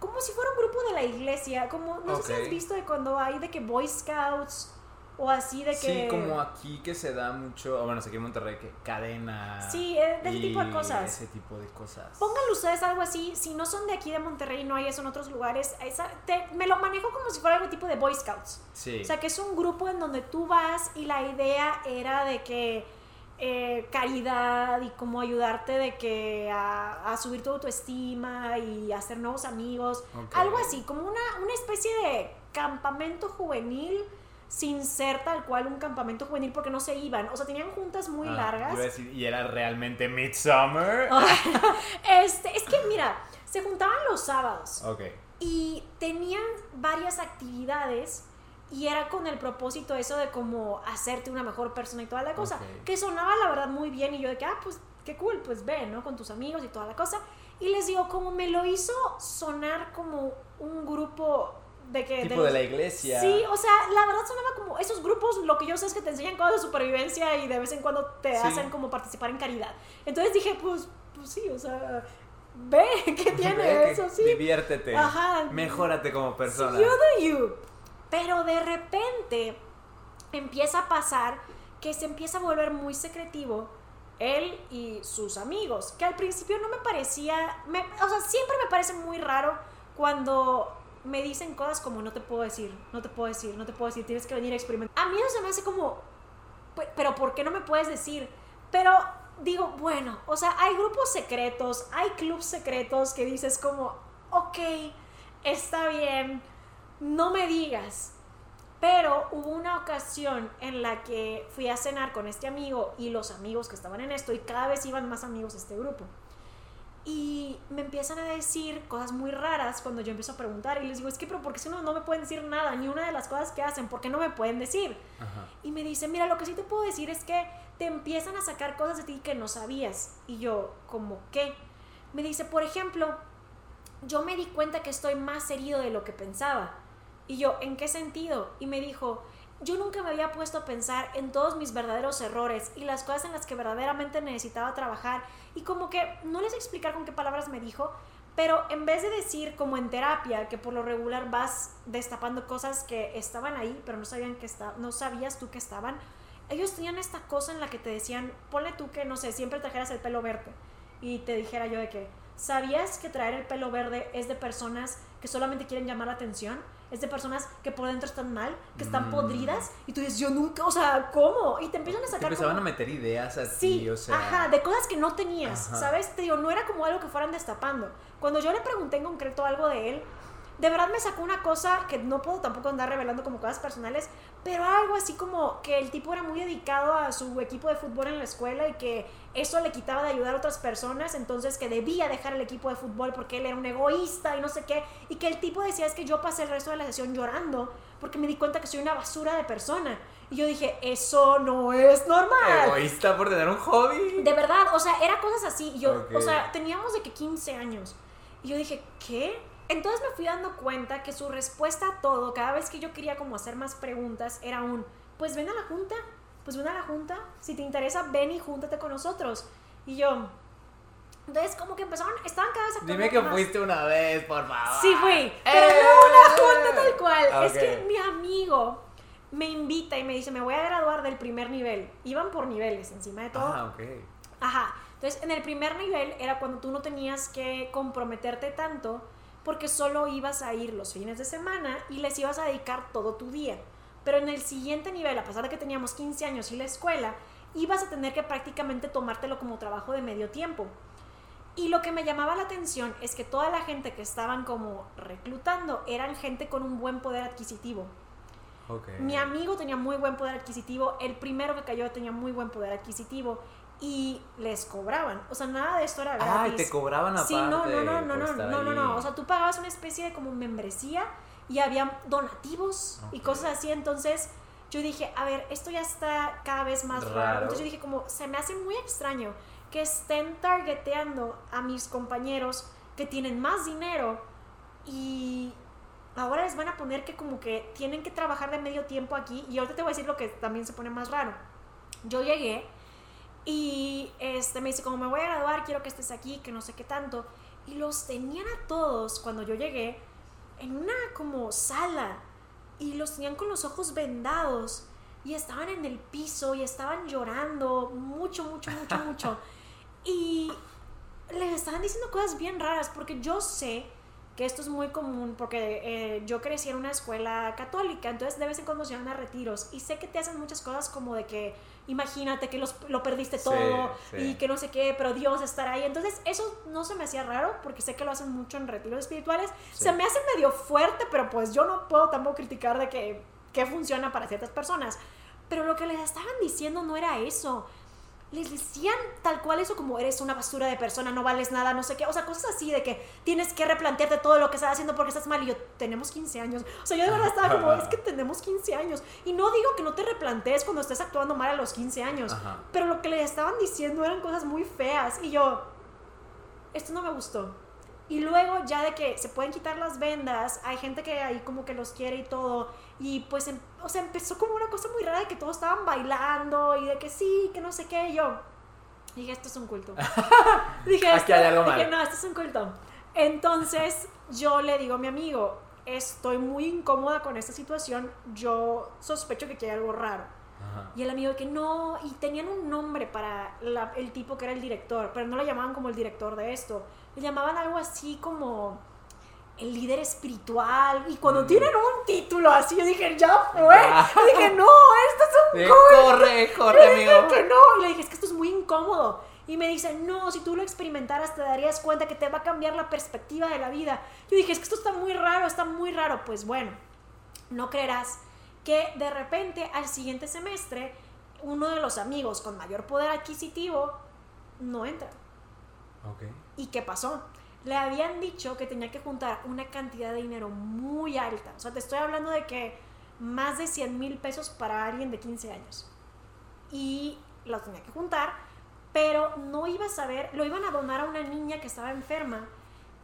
Como si fuera un grupo de la iglesia, como, no sé si has visto de cuando hay de que Boy Scouts o así de que... Sí, como aquí que se da mucho, bueno, aquí en Monterrey, que cadena. Sí, eh, de ese tipo de cosas. Ese tipo de cosas. Pónganle ustedes algo así, si no son de aquí de Monterrey y no hay eso en otros lugares, esa- te- me lo manejo como si fuera algo tipo de Boy Scouts. Sí. O sea, que es un grupo en donde tú vas y la idea era de que eh, caridad y cómo ayudarte de que a, a subir tu autoestima y hacer nuevos amigos. Algo así, como una, una especie de campamento juvenil sin ser tal cual un campamento juvenil porque no se iban. O sea, tenían juntas muy Ah, largas. iba a decir, y era realmente Midsummer. Este, es que mira, se juntaban los sábados. Ok. y tenían varias actividades y era con el propósito eso de como hacerte una mejor persona y toda la cosa, Ok. que sonaba la verdad muy bien y yo de que, ah, pues qué cool, pues ve, ¿no? Con tus amigos y toda la cosa. Y les digo, como me lo hizo sonar como un grupo de que... Tipo los- de la iglesia. Sí, o sea, la verdad sonaba como esos grupos, lo que yo sé es que te enseñan cosas de supervivencia y de vez en cuando te Sí. hacen como participar en caridad. Entonces dije, pues, pues sí, o sea, ve, ¿qué tiene Ve que eso? Sí, Diviértete. Ajá. Mejórate como persona. You do you. Pero de repente empieza a pasar que se empieza a volver muy secretivo él y sus amigos, que al principio no me parecía, o sea, siempre me parece muy raro cuando me dicen cosas como no te puedo decir, no te puedo decir, no te puedo decir, tienes que venir a experimentar. A mí eso se me hace como, "Pe- pero ¿por qué no me puedes decir? Pero digo, bueno, o sea, hay grupos secretos, hay clubs secretos que dices como, ok, está bien, no me digas. Pero hubo una ocasión en la que fui a cenar con este amigo y los amigos que estaban en esto y cada vez iban más amigos a este grupo. Y me empiezan a decir cosas muy raras cuando yo empiezo a preguntar y les digo, es que, pero ¿por qué si no, no me pueden decir nada? Ni una de las cosas que hacen, ¿por qué no me pueden decir? Ajá. Y me dice, mira, lo que sí te puedo decir es que te empiezan a sacar cosas de ti que no sabías. Y yo, ¿como qué? Me dice, por ejemplo, yo me di cuenta que estoy más herido de lo que pensaba. Y yo, ¿en qué sentido? Y me dijo, yo nunca me había puesto a pensar en todos mis verdaderos errores y las cosas en las que verdaderamente necesitaba trabajar. Y como que no les explicar con qué palabras me dijo, pero en vez de decir como en terapia, que por lo regular vas destapando cosas que estaban ahí, pero no sabían que esta- no sabías tú que estaban, ellos tenían esta cosa en la que te decían, ponle tú que, no sé, siempre trajeras el pelo verde. Y te dijera yo de que, ¿sabías que traer el pelo verde es de personas que solamente quieren llamar la atención? Es de personas que por dentro están mal, que están Mm. podridas. Y tú dices, yo nunca, o sea, ¿cómo? Y te empiezan a Te sacar empezaban como- a meter ideas a Sí, ti, o sea. ajá, de cosas que no tenías, Ajá. ¿sabes? Te digo, no era como algo que fueran destapando. Cuando yo le pregunté en concreto algo de él, de verdad me sacó una cosa que no puedo tampoco andar revelando como cosas personales, pero algo así como que el tipo era muy dedicado a su equipo de fútbol en la escuela y que eso le quitaba de ayudar a otras personas, entonces que debía dejar el equipo de fútbol porque él era un egoísta y no sé qué, y que el tipo decía es que yo pasé el resto de la sesión llorando porque me di cuenta que soy una basura de persona. Y yo dije, eso no es normal. Egoísta por tener un hobby. De verdad, o sea, era cosas así. Yo, Ok. o sea, teníamos de que 15 años. Y yo dije, ¿qué? Entonces me fui dando cuenta que su respuesta a todo, cada vez que yo quería como hacer más preguntas, era un, pues ven a la junta, pues ven a la junta, si te interesa, ven y júntate con nosotros. Y yo, entonces como que empezaron, estaban cada vez actuando Dime que más. fuiste una vez, por favor. Sí fui, pero ¡Eh! no una junta tal cual. Es Ok. que mi amigo me invita y me dice, me voy a graduar del primer nivel. Iban por niveles encima de todo. Ah, ok. Ajá. Entonces, en el primer nivel era cuando tú no tenías que comprometerte tanto porque solo ibas a ir los fines de semana y les ibas a dedicar todo tu día. Pero en el siguiente nivel, a pesar de que teníamos 15 años y la escuela, ibas a tener que prácticamente tomártelo como trabajo de medio tiempo. Y lo que me llamaba la atención es que toda la gente que estaban como reclutando eran gente con un buen poder adquisitivo. Mi amigo tenía muy buen poder adquisitivo, el primero que cayó tenía muy buen poder adquisitivo y les cobraban. O sea, nada de esto era gratis. Ay, te cobraban aparte. Sí, no, no, no, no, no, no, no, no. O sea, tú pagabas una especie de como membresía y había donativos y Ok. cosas así. Entonces yo dije, a ver, esto ya está cada vez más raro. Raro. Entonces yo dije, como, se me hace muy extraño que estén targeteando a mis compañeros que tienen más dinero y ahora les van a poner que como que tienen que trabajar de medio tiempo aquí. Y ahorita te voy a decir lo que también se pone más raro. Yo llegué y este, me dice, como me voy a graduar, quiero que estés aquí, que no sé qué tanto. Y los tenían a todos cuando yo llegué en una como sala y los tenían con los ojos vendados y estaban en el piso y estaban llorando mucho, mucho, mucho, mucho. Y les estaban diciendo cosas bien raras porque yo sé que esto es muy común porque eh, yo crecí en una escuela católica, entonces de vez en cuando se van a retiros y sé que te hacen muchas cosas como de que imagínate que los, lo perdiste Sí, todo sí. y que no sé qué, pero Dios estará ahí. Entonces eso no se me hacía raro porque sé que lo hacen mucho en retiros espirituales. Sí. Se me hace medio fuerte, pero pues yo no puedo tampoco criticar de que, que funciona para ciertas personas. Pero lo que les estaban diciendo no era eso. Les decían tal cual eso como eres una basura de persona, no vales nada, no sé qué. O sea, cosas así de que tienes que replantearte todo lo que estás haciendo porque estás mal. Y yo, tenemos 15 años. O sea, yo de verdad estaba como, es que tenemos 15 años. Y no digo que no te replantees cuando estés actuando mal a los 15 años. Ajá. Pero lo que le estaban diciendo eran cosas muy feas. Y yo, esto no me gustó. Y luego ya de que se pueden quitar las vendas, hay gente que ahí como que los quiere y todo. Y pues, em- o sea, empezó como una cosa muy rara de que todos estaban bailando y de que sí, que no sé qué. Y yo dije, esto es un culto. dije, Aquí esto, hay algo dije, mal. no, esto es un culto. Entonces yo le digo a mi amigo, estoy muy incómoda con esta situación, yo sospecho que aquí hay algo raro. Ajá. Y el amigo que no, y tenían un nombre para la- el tipo que era el director, pero no lo llamaban como el director de esto, le llamaban algo así como el líder espiritual. Y cuando Mm. tienen un título así, yo dije, ya fue. Yo dije, no, esto es un Eh, culto". corre, corre, Le dije amigo. que no. Y le dije, es que esto es muy incómodo. Y me dice, no, si tú lo experimentaras te darías cuenta que te va a cambiar la perspectiva de la vida. Yo dije, es que esto está muy raro, está muy raro. Pues bueno, no creerás que de repente al siguiente semestre uno de los amigos con mayor poder adquisitivo no entra. Ok. ¿Y qué pasó? Le habían dicho que tenía que juntar una cantidad de dinero muy alta. O sea, te estoy hablando de que más de 100 mil pesos para alguien de 15 años. Y los tenía que juntar, pero no iba a saber, lo iban a donar a una niña que estaba enferma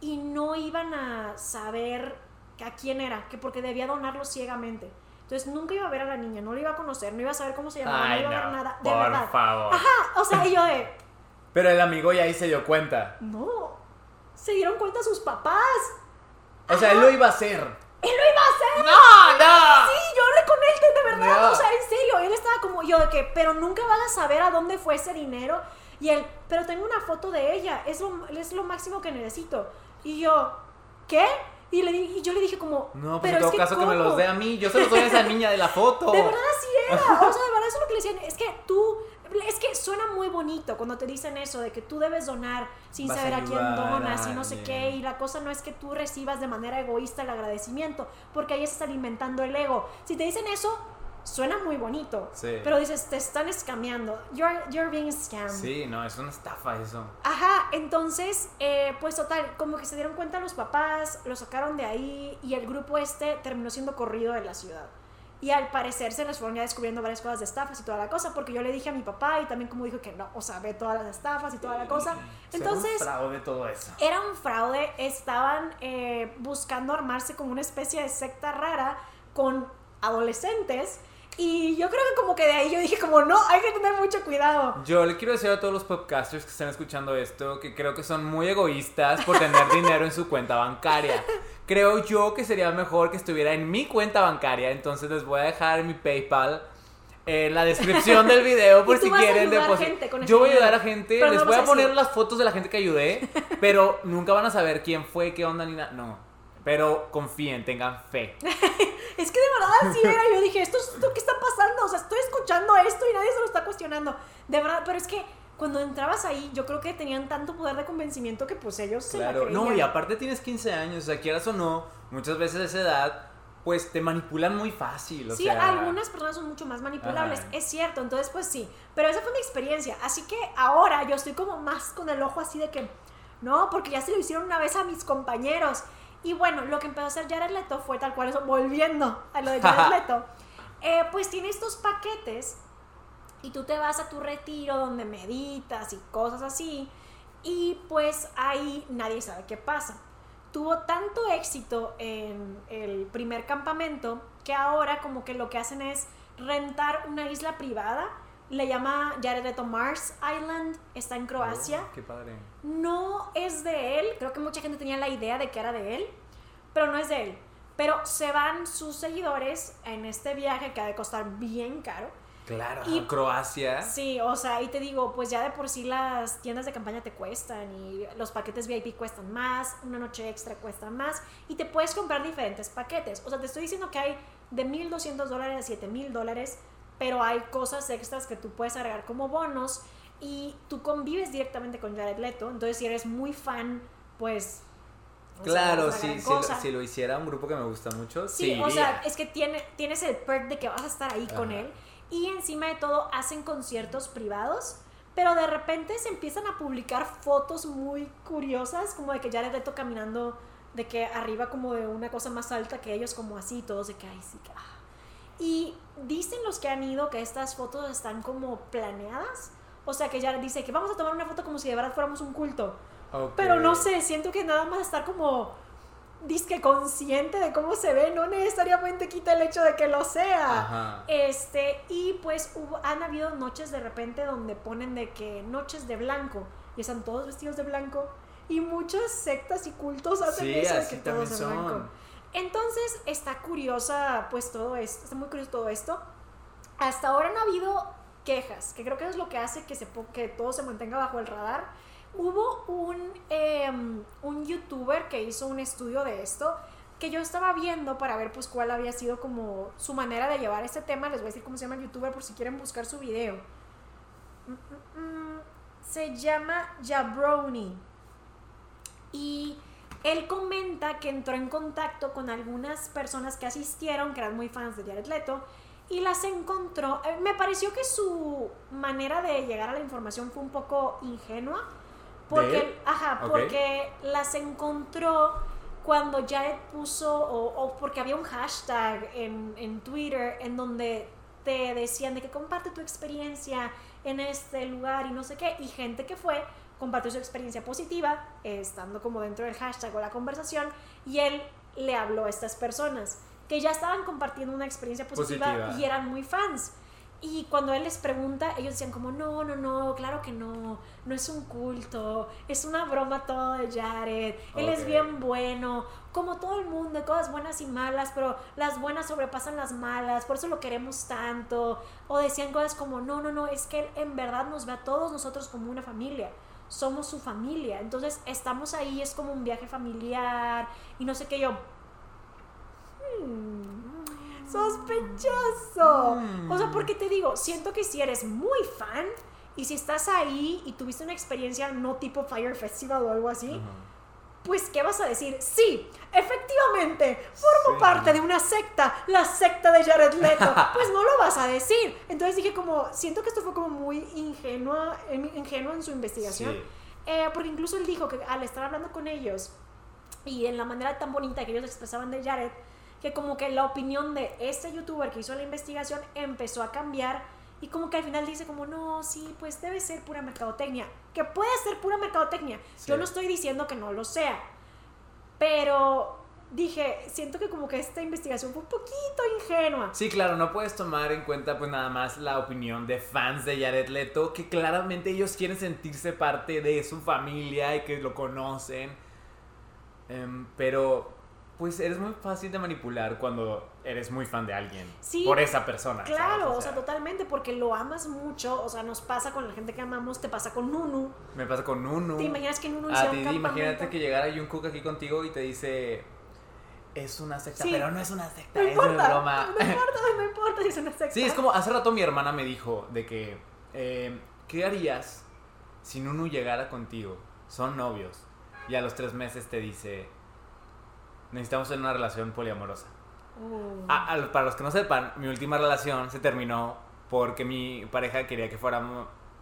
y no iban a saber a quién era, que porque debía donarlo ciegamente. Entonces nunca iba a ver a la niña, no la iba a conocer, no iba a saber cómo se llamaba, no Ay, iba a ver no, nada, de por verdad. favor. Ajá, o sea, y yo de, Pero el amigo ya ahí se dio cuenta. no, se dieron cuenta sus papás. O sea, él lo iba a hacer. ¡Él lo iba a hacer! ¡No, no! Sí, yo hablé con él, de, verdad, No. o sea, en serio, él estaba como yo de que, pero nunca van a saber a dónde fue ese dinero. Y él, pero tengo una foto de ella, es lo, es lo máximo que necesito. Y yo, ¿qué? Y, le, y yo le dije como, No, pues pero en todo es que caso que me ¿cómo? los dé a mí. Yo se los doy a esa niña de la foto. De verdad así era. O sea, de verdad eso es lo que le decían. Es que tú. Es que suena muy bonito cuando te dicen eso de que tú debes donar sin Vas saber a quién ayudar a donas y no sé qué. Y la cosa no es que tú recibas de manera egoísta el agradecimiento, porque ahí estás alimentando el ego. Si te dicen eso, suena muy bonito. Sí. Pero dices, te están escameando. You're, you're being scammed. Sí, no, es una estafa eso. Ajá, entonces, eh, pues total, como que se dieron cuenta los papás, lo sacaron de ahí y el grupo este terminó siendo corrido de la ciudad. Y al parecer se les fueron ya descubriendo varias cosas de estafas y toda la cosa, porque yo le dije a mi papá y también como dijo que no, o sea, ve todas las estafas y toda la cosa. Entonces, Ser un fraude todo eso. era un fraude, estaban eh, buscando armarse como una especie de secta rara con adolescentes y yo creo que como que de ahí yo dije como no, hay que tener mucho cuidado. Yo le quiero decir a todos los podcasters que están escuchando esto que creo que son muy egoístas por tener dinero en su cuenta bancaria. Creo yo que sería mejor que estuviera en mi cuenta bancaria, entonces les voy a dejar mi PayPal en la descripción del video por si quieren depositar. Yo voy a ayudar a gente, pero les voy a poner las fotos de la gente que ayudé, pero nunca van a saber quién fue, qué onda ni nada. No. Pero confíen, tengan fe. Es que de verdad así era. Yo dije, ¿esto, esto qué está pasando? O sea, estoy escuchando esto y nadie se lo está cuestionando. De verdad, pero es que cuando entrabas ahí, yo creo que tenían tanto poder de convencimiento que pues ellos se la Claro, no, y aparte tienes 15 años, o sea, quieras o no, muchas veces a esa edad, pues te manipulan muy fácil, o Sí, sea... algunas personas son mucho más manipulables, Ajá. es cierto, entonces pues sí, pero esa fue mi experiencia, así que ahora yo estoy como más con el ojo así de que, no, porque ya se lo hicieron una vez a mis compañeros. Y bueno, lo que empezó a hacer Jared Leto fue tal cual eso, volviendo a lo de Jared Leto, eh, pues tiene estos paquetes y tú te vas a tu retiro donde meditas y cosas así, y pues ahí nadie sabe qué pasa. Tuvo tanto éxito en el primer campamento que ahora como que lo que hacen es rentar una isla privada, le llama Jared Mars Island, está en Croacia. Oh, qué padre. No es de él, creo que mucha gente tenía la idea de que era de él, pero no es de él. Pero se van sus seguidores en este viaje que ha de costar bien caro. Claro, Y- Croacia. Sí, o sea, y te digo, pues ya de por sí las tiendas de campaña te cuestan y los paquetes VIP cuestan más, una noche extra cuesta más y te puedes comprar diferentes paquetes. O sea, te estoy diciendo que hay de 1.200 dólares a 7.000 dólares, pero hay cosas extras que tú puedes agregar como bonos y tú convives directamente con Jared Leto. Entonces, si eres muy fan, pues... sea, Claro, si, lo, si lo hiciera un grupo que me gusta mucho, Sí, sí, o sea, es que tiene, tienes el perk de que vas a estar ahí con él. Y encima de todo, hacen conciertos privados. Pero de repente se empiezan a publicar fotos muy curiosas, como de que Jared Leto caminando de que arriba como de una cosa más alta que ellos, como así, todos de que, ay, sí, que... ah". Y dicen los que han ido que estas fotos están como planeadas. O sea, que Jared dice que vamos a tomar una foto como si de verdad fuéramos un culto. Pero no sé, siento que nada más estar como disque consciente de cómo se ve, no necesariamente quita el hecho de que lo sea. Ajá. Este, y pues hubo- han habido noches de repente donde ponen de que noches de blanco y están todos vestidos de blanco y muchas sectas y cultos hacen Sí, eso de que todos de también blanco. Entonces está curiosa pues todo esto, está muy curioso todo esto. Hasta ahora no ha habido quejas, que creo que es lo que hace que, se, todo se mantenga bajo el radar. Hubo un, em, un youtuber que hizo un estudio de esto que yo estaba viendo para ver pues cuál había sido como su manera de llevar este tema. Les voy a decir cómo se llama el youtuber por si quieren buscar su video. Mm, mm, mm. Se llama Jabroni. Y él comenta que entró en contacto con algunas personas que asistieron, que eran muy fans de Jared Leto, y las encontró. eh, Me pareció que su manera de llegar a la información fue un poco ingenua, porque, ajá, porque las encontró cuando Jared puso, o, o porque había un hashtag en, en Twitter en donde te decían de que comparte tu experiencia en este lugar y no sé qué, y gente que fue compartió su experiencia positiva, estando como dentro del hashtag o la conversación, y él le habló a estas personas que ya estaban compartiendo una experiencia positiva, Positiva. y eran muy fans. Y cuando él les pregunta, ellos decían como, no, no, no, claro que no, no es un culto, es una broma todo de Jared, él es Ok. bien bueno, como todo el mundo, cosas buenas y malas, pero las buenas sobrepasan las malas, por eso lo queremos tanto. O decían cosas como, no, no, no, es que él en verdad nos ve a todos nosotros como una familia, somos su familia, entonces estamos ahí, es como un viaje familiar y no sé qué yo. "Hmm, sospechoso. Mm. O sea, porque te digo, siento que si eres muy fan y si estás ahí y tuviste una experiencia no tipo Fire Festival o algo así. Pues ¿qué vas a decir? Sí, efectivamente, formo Sí. parte de una secta, la secta de Jared Leto. Pues no lo vas a decir. Entonces dije como, siento que esto fue como muy ingenua, em, ingenuo en su investigación. Sí. Eh, porque incluso él dijo que al estar hablando con ellos y en la manera tan bonita que ellos expresaban de Jared, que como que la opinión de este youtuber que hizo la investigación empezó a cambiar y como que al final dice como, no, sí, pues debe ser pura mercadotecnia. Que puede ser pura mercadotecnia. Sí. Yo no estoy diciendo que no lo sea. Pero dije, siento que como que esta investigación fue un poquito ingenua. Sí, claro, no puedes tomar en cuenta pues nada más la opinión de fans de Jared Leto, que claramente ellos quieren sentirse parte de su familia y que lo conocen. Em, pero pues eres muy fácil de manipular cuando eres muy fan de alguien. Sí, por esa persona. Claro, ¿sabes? o sea, totalmente, porque lo amas mucho, o sea, nos pasa con la gente que amamos, te pasa con Nunu. Me pasa con Nunu. ¿Te imaginas que Nunu A hiciera ti, un campamento? imagínate que llegara Jungkook aquí contigo y te dice... es una secta, Sí. pero no es una secta, No es una importa, broma. no importa, no importa si es una secta. Sí, es como hace rato mi hermana me dijo de que, eh, ¿qué harías si Nunu llegara contigo? Son novios y a los tres meses te dice, necesitamos tener una relación poliamorosa. Uh. A- a- para los que no sepan, mi última relación se terminó porque mi pareja quería que fuera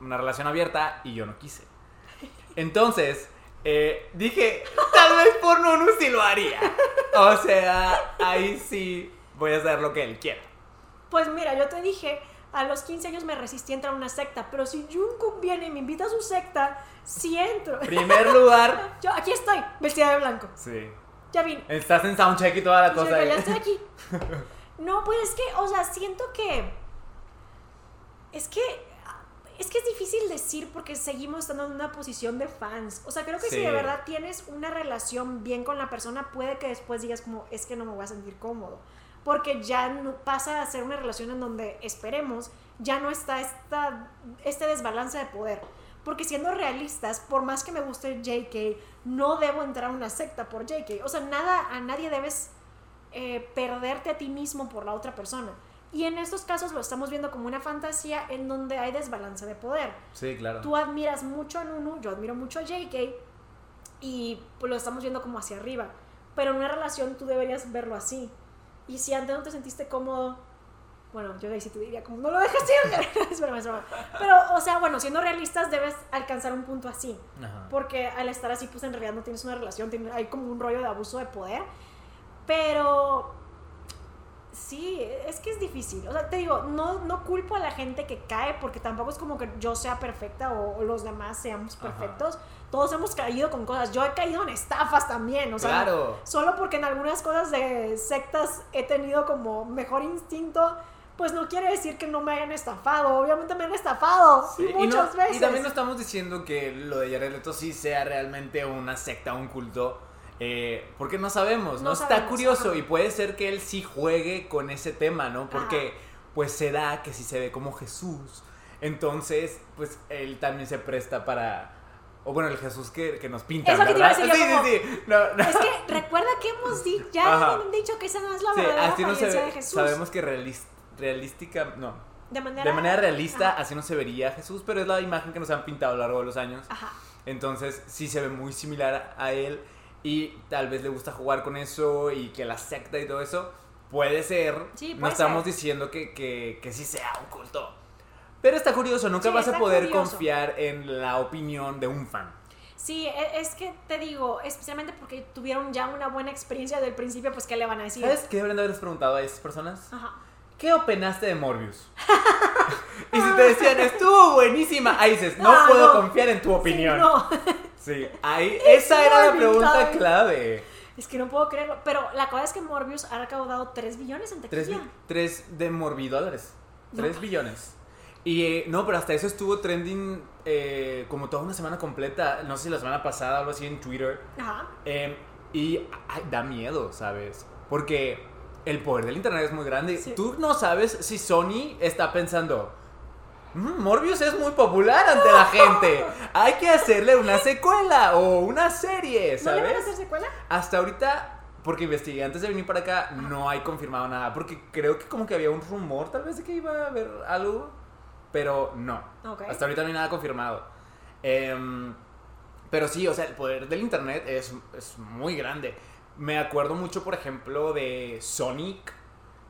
una relación abierta y yo no quise. Entonces, eh, dije, tal vez por Nunu sí lo haría. O sea, ahí sí voy a hacer lo que él quiera. Pues mira, yo te dije, a los 15 años me resistí a entrar a una secta, pero si Jungkook viene y me invita a su secta, sí entro. Primer lugar, Yo aquí estoy, vestida de blanco. sí. Ya. Estás en soundcheck y toda la cosa. ya estoy aquí. No, pues es que, o sea, siento que. Es que. Es que es difícil decir porque seguimos estando en una posición de fans. O sea, creo que si de verdad tienes una relación bien con la persona, puede que después digas como, es que no me voy a sentir cómodo. Porque ya no pasa a ser una relación en donde, esperemos, ya no está esta, este desbalance de poder. Porque siendo realistas, por más que me guste JK, no debo entrar a una secta por JK. O sea, nada, a nadie debes eh, perderte a ti mismo por la otra persona. Y en estos casos lo estamos viendo como una fantasía en donde hay desbalance de poder. Sí, claro. Tú admiras mucho a Nunu, yo admiro mucho a JK y pues, lo estamos viendo como hacia arriba. Pero en una relación tú deberías verlo así. Y si antes no te sentiste cómodo, bueno, yo ahí sí te diría como, no lo dejes ir. es broma, es broma. Pero, o sea, bueno, siendo realistas debes alcanzar un punto así. Ajá. Porque al estar así, pues en realidad no tienes una relación, hay como un rollo de abuso de poder. Pero sí, es que es difícil. O sea, te digo, no, no culpo a la gente que cae porque tampoco es como que yo sea perfecta o, o los demás seamos Ajá. perfectos. Todos hemos caído con cosas. Yo he caído en estafas también. O sea, Claro. solo porque en algunas cosas de sectas he tenido como mejor instinto. Pues no quiere decir que no me hayan estafado. Obviamente me han estafado. Sí, y y, no- muchas veces. y también no estamos diciendo que lo de Jared Leto sí sea realmente una secta, un culto. eh, porque no sabemos, ¿no? No Está curioso ajá. y puede ser que él sí juegue con ese tema, ¿no? Porque pues se da que si se ve como Jesús. Entonces, pues él también se presta para... O bueno, el Jesús que, que nos pinta, Es lo que te iba a ¿verdad? decir, yo sí, como- sí, sí. No, no. Es que recuerda que hemos dicho, ya Ajá. han dicho que esa no es la Sí, verdadera no se apariencia ve. de Jesús. Sabemos que realis- realística, no, de manera, de manera realista, Ajá. así no se vería Jesús, pero es la imagen que nos han pintado a lo largo de los años. Ajá. Entonces sí se ve muy similar a él y tal vez le gusta jugar con eso y que la secta y todo eso puede ser. Sí, no puede estamos ser. diciendo que, que, que sí sea un culto. Pero está curioso, nunca Sí, vas a poder curioso. confiar en la opinión de un fan. Sí, e- es que te digo, especialmente porque tuvieron ya una buena experiencia desde el principio, pues ¿qué le van a decir? ¿Sabes qué deberían de haberles preguntado a esas personas? Ajá. ¿Qué opinaste de Morbius? y si te decían, estuvo buenísima, ahí dices, no Ah, puedo no. confiar en tu opinión. No, Sí, ahí, esa era la pregunta clave. es que no puedo creerlo. Pero la cosa es que Morbius ha recaudado 3 billones en taquilla. bi- tres de morbidólares. No. Tres billones. Y eh, no, pero hasta eso estuvo trending eh, como toda una semana completa. No sé si la semana pasada o algo así en Twitter. Ajá. Eh, y ay, da miedo, ¿sabes? Porque el poder del internet es muy grande. Sí. Tú no sabes si Sony está pensando. "Mm, Morbius es muy popular ante la gente. Hay que hacerle una secuela o una serie, ¿No ¿sabes? le van a hacer secuela? Hasta ahorita, porque investigué antes de venir para acá, no hay confirmado nada. Porque creo que como que había un rumor tal vez de que iba a haber algo. Pero no. Ok. Hasta ahorita no hay nada confirmado. Em, pero sí, o sea, el poder del internet es, es muy grande. Me acuerdo mucho, por ejemplo, de Sonic.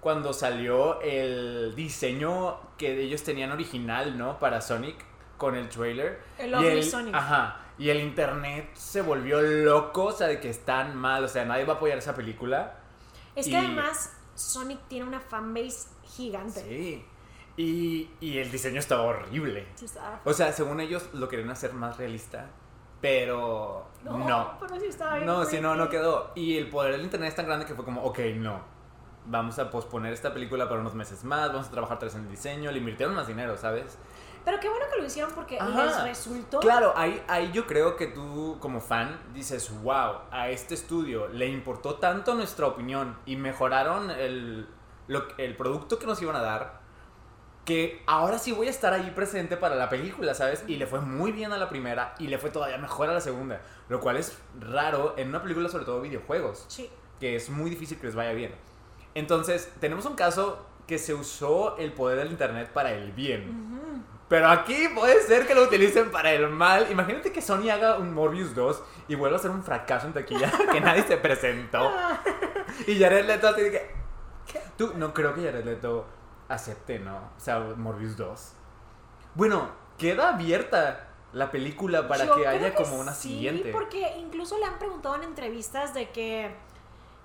Cuando salió el diseño que ellos tenían original, ¿no? Para Sonic con el trailer. El Y Ugly Sonic. Ajá. Y el internet se volvió loco, o sea, de que están mal, o sea, nadie va a apoyar esa película. Es que además Sonic tiene una fanbase gigante. Sí. Y, y el diseño estaba horrible. O sea, según ellos lo querían hacer más realista, pero no. Pero sí estaba bien No, si no, no quedó. Y el poder del internet es tan grande que fue como, ok, no. Vamos a posponer esta película para unos meses más, vamos a trabajar tres en el diseño, le invirtieron más dinero, ¿sabes? Pero qué bueno que lo hicieron porque Ajá. les resultó. Claro, ahí, ahí yo creo que tú como fan dices, wow, a este estudio le importó tanto nuestra opinión y mejoraron el, lo- el producto que nos iban a dar, que ahora sí voy a estar ahí presente para la película, ¿sabes? Y le fue muy bien a la primera y le fue todavía mejor a la segunda, lo cual es raro en una película sobre todo videojuegos. Sí. que es muy difícil que les vaya bien. Entonces, tenemos un caso que se usó el poder del internet para el bien. Pero aquí puede ser que lo utilicen para el mal. Imagínate que Sony haga un Morbius 2 y vuelva a ser un fracaso en taquilla que nadie se presentó. Y Jared Leto te dice, tú no creo que Jared Leto acepte, ¿no? O sea, Morbius 2. Bueno, queda abierta la película para Yo que haya como una sí, siguiente. porque incluso le han preguntado en entrevistas de que,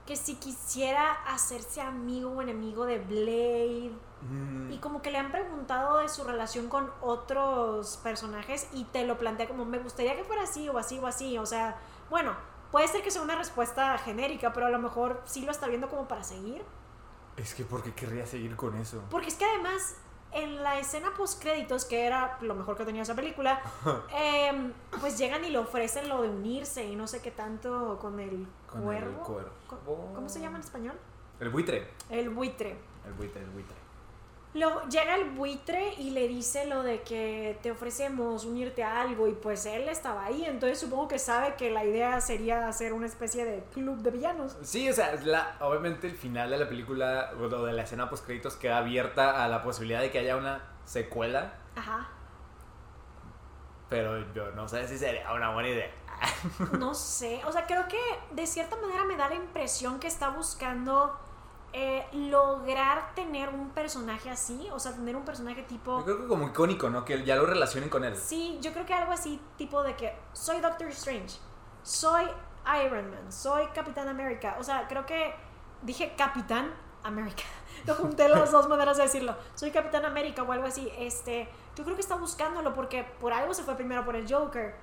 que si quisiera hacerse amigo o enemigo de Blade. Mm, Y como que le han preguntado de su relación con otros personajes y te lo plantea como, me gustaría que fuera así o así o así. O sea, bueno, puede ser que sea una respuesta genérica, pero a lo mejor sí lo está viendo como para seguir. Es que ¿por qué querría seguir con eso? Porque es que además, en la escena post créditos, que era lo mejor que tenía esa película, em, pues llegan y le ofrecen lo de unirse y no sé qué tanto con el Con cuervo. el cuervo. Co- ¿Cómo se llama en español? El buitre. El buitre. El buitre, el buitre. Luego llega el buitre y le dice lo de que te ofrecemos unirte a algo y pues él estaba ahí, entonces supongo que sabe que la idea sería hacer una especie de club de villanos. Sí, o sea, la, obviamente el final de la película o de la escena post créditos queda abierta a la posibilidad de que haya una secuela, Ajá. pero yo no sé si sería una buena idea. No sé, o sea, creo que de cierta manera me da la impresión que está buscando eh, lograr tener un personaje así, o sea, tener un personaje Yo tipo... creo que como icónico, ¿no? Que ya lo relacionen con él. Sí, yo creo que algo así, tipo de que soy Doctor Strange, soy Iron Man, soy Capitán América, o sea, creo que dije Capitán América, lo junté las dos maneras de decirlo, soy Capitán América o algo así, este, yo creo que está buscándolo porque por algo se fue primero por el Joker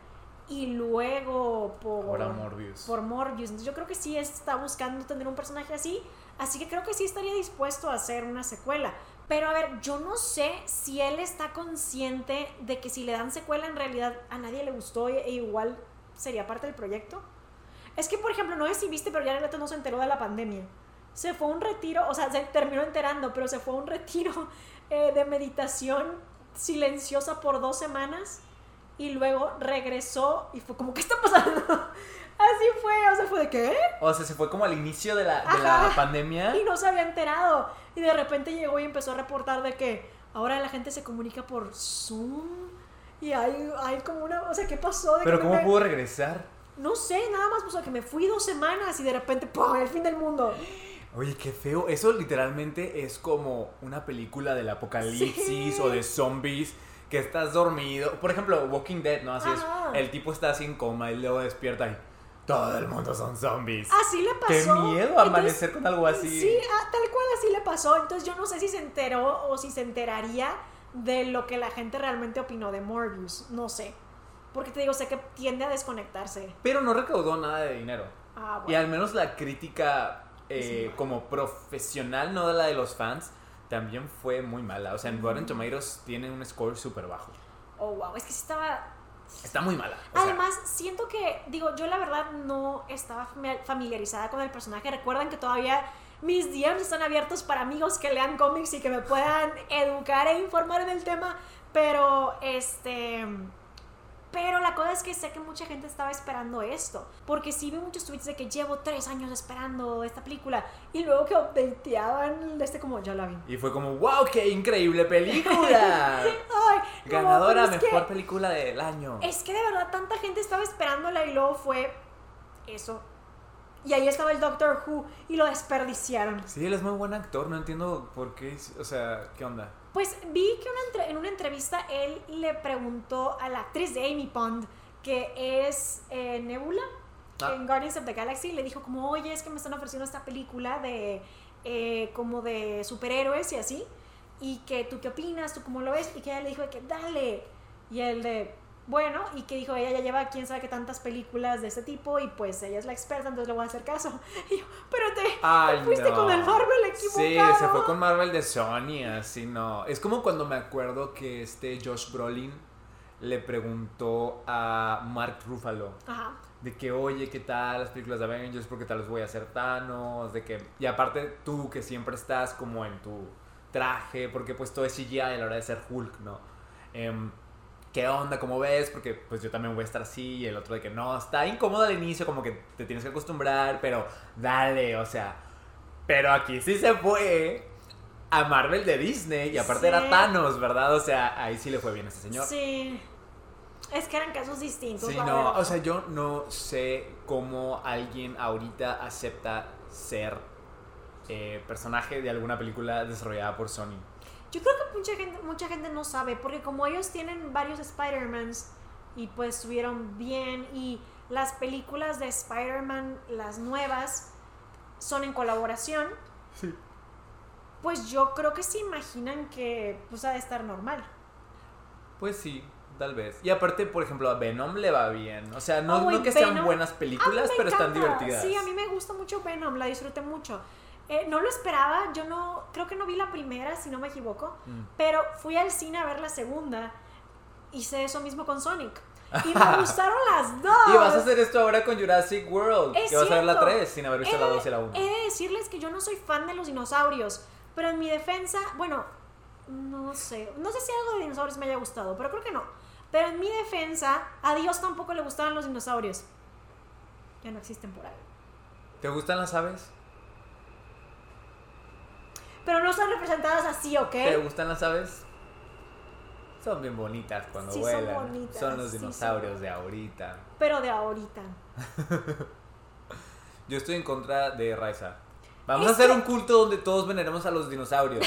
y luego por... Ahora Morbius. por Morbius. Entonces yo creo que sí está buscando tener un personaje así. Así que creo que sí estaría dispuesto a hacer una secuela. Pero a ver, yo no sé si él está consciente de que si le dan secuela en realidad a nadie le gustó e igual sería parte del proyecto. Es que, por ejemplo, no sé si viste, pero ya Leto no se enteró de la pandemia. Se fue a un retiro, o sea, se terminó enterando, pero se fue a un retiro eh, de meditación silenciosa por dos semanas y luego regresó y fue como, ¿qué está pasando? Así fue, o sea, fue de qué? O sea, se fue como al inicio de la, de la Ajá. pandemia. Y no se había enterado. Y de repente llegó y empezó a reportar de que ahora la gente se comunica por Zoom. Y hay, hay como una. O sea, ¿qué pasó? De Pero que ¿cómo me- pudo regresar? No sé, nada más puso que me fui dos semanas y de repente, ¡pum! El fin del mundo. Oye, qué feo. Eso literalmente es como una película del apocalipsis Sí. o de zombies que estás dormido. Por ejemplo, Walking Dead, ¿no? Así Ajá. es. El tipo está así en coma y luego despierta y todo el mundo son zombies. Así le pasó. Qué miedo Entonces, amanecer con algo así. Sí, ah, tal cual así le pasó. Entonces yo no sé si se enteró o si se enteraría de lo que la gente realmente opinó de Morbius. No sé. Porque te digo, sé que tiende a desconectarse. Pero no recaudó nada de dinero. Ah, Y bueno. al menos la crítica eh, como profesional, no de la de los fans, también fue muy mala. O sea, en Rotten Tomatoes tiene un score súper bajo. Oh, wow. Es que sí estaba Está muy mala. Además, siento que, digo, yo la verdad no estaba fami- familiarizada con el personaje. Recuerden que todavía mis DMs están abiertos para amigos que lean cómics y que me puedan educar e informar en el tema. Pero, este. Pero la cosa es que sé que mucha gente estaba esperando esto. Porque sí vi muchos tweets de que llevo tres años esperando esta película. Y luego que updateaban, este como, ya la vi. Y fue como, wow, qué increíble película. Ay, Ganadora que- mejor película del año. Es que de verdad tanta gente estaba esperándola y luego fue eso. Y ahí estaba el Doctor Who y lo desperdiciaron. Sí, él es muy buen actor, no entiendo por qué, o sea, ¿qué onda? Pues vi que una entre- en una entrevista él le preguntó a la actriz de Amy Pond, que es eh, Nebula, Ah. en Guardians of the Galaxy, le dijo como, oye, es que me están ofreciendo esta película de eh, como de superhéroes y así, y que tú qué opinas, tú cómo lo ves, y que ella le dijo que dale, y él de, bueno, y que dijo, ella ya lleva quién sabe qué tantas películas de este tipo, y pues ella es la experta, entonces le voy a hacer caso. Y yo, pero te, Ay, te fuiste no. con el Marvel equivocado. Sí, se fue con Marvel de Sony, así no. Es como cuando me acuerdo que este Josh Brolin le preguntó a Mark Ruffalo Ajá. de que, oye, ¿qué tal las películas de Avengers? ¿Por qué tal los voy a hacer Thanos? De que, y aparte tú que siempre estás como en tu traje, porque pues todo es CGI a la hora de ser Hulk, ¿no? Em, ¿qué onda? ¿Cómo ves? Porque pues yo también voy a estar así y el otro de que no, está incómodo al inicio, como que te tienes que acostumbrar, pero dale, o sea, pero aquí sí se fue a Marvel de Disney y aparte Sí. era Thanos, ¿verdad? O sea, ahí sí le fue bien a ese señor. Sí. Es que eran casos distintos. Sí, la no, verdad. o sea, yo no sé cómo alguien ahorita acepta ser eh, personaje de alguna película desarrollada por Sony. Yo creo que mucha gente, mucha gente no sabe, porque como ellos tienen varios Spider-Mans y pues estuvieron bien y las películas de Spider-Man, las nuevas, son en colaboración, Sí. pues yo creo que se imaginan que pues ha de estar normal. Pues sí, tal vez. Y aparte, por ejemplo, a Venom le va bien. O sea, no, Oh, no que sean buenas películas, pero están divertidas. Sí, a mí me gusta mucho Venom, la disfruté mucho. Eh, no lo esperaba, yo no, creo que no vi la primera, si no me equivoco, Mm. pero fui al cine a ver la segunda. Hice eso mismo con Sonic. Y me gustaron las dos. Y vas a hacer esto ahora con Jurassic World. Es que vas a ver la cierto. 3 sin haber visto He la de- 2 y la 1. He de decirles que yo no soy fan de los dinosaurios, pero en mi defensa, bueno, no sé, no sé si algo de dinosaurios me haya gustado, pero creo que no. Pero en mi defensa, a Dios tampoco le gustaban los dinosaurios. Ya no existen por ahí. ¿Te gustan las aves? Pero no están representadas así, ¿ok? ¿Te gustan las aves? Son bien bonitas cuando Sí, son vuelan. bonitas, Son los sí, dinosaurios son. de ahorita. Pero de ahorita. Yo estoy en contra de Raiza. Vamos a hacer un culto donde todos veneremos a los dinosaurios.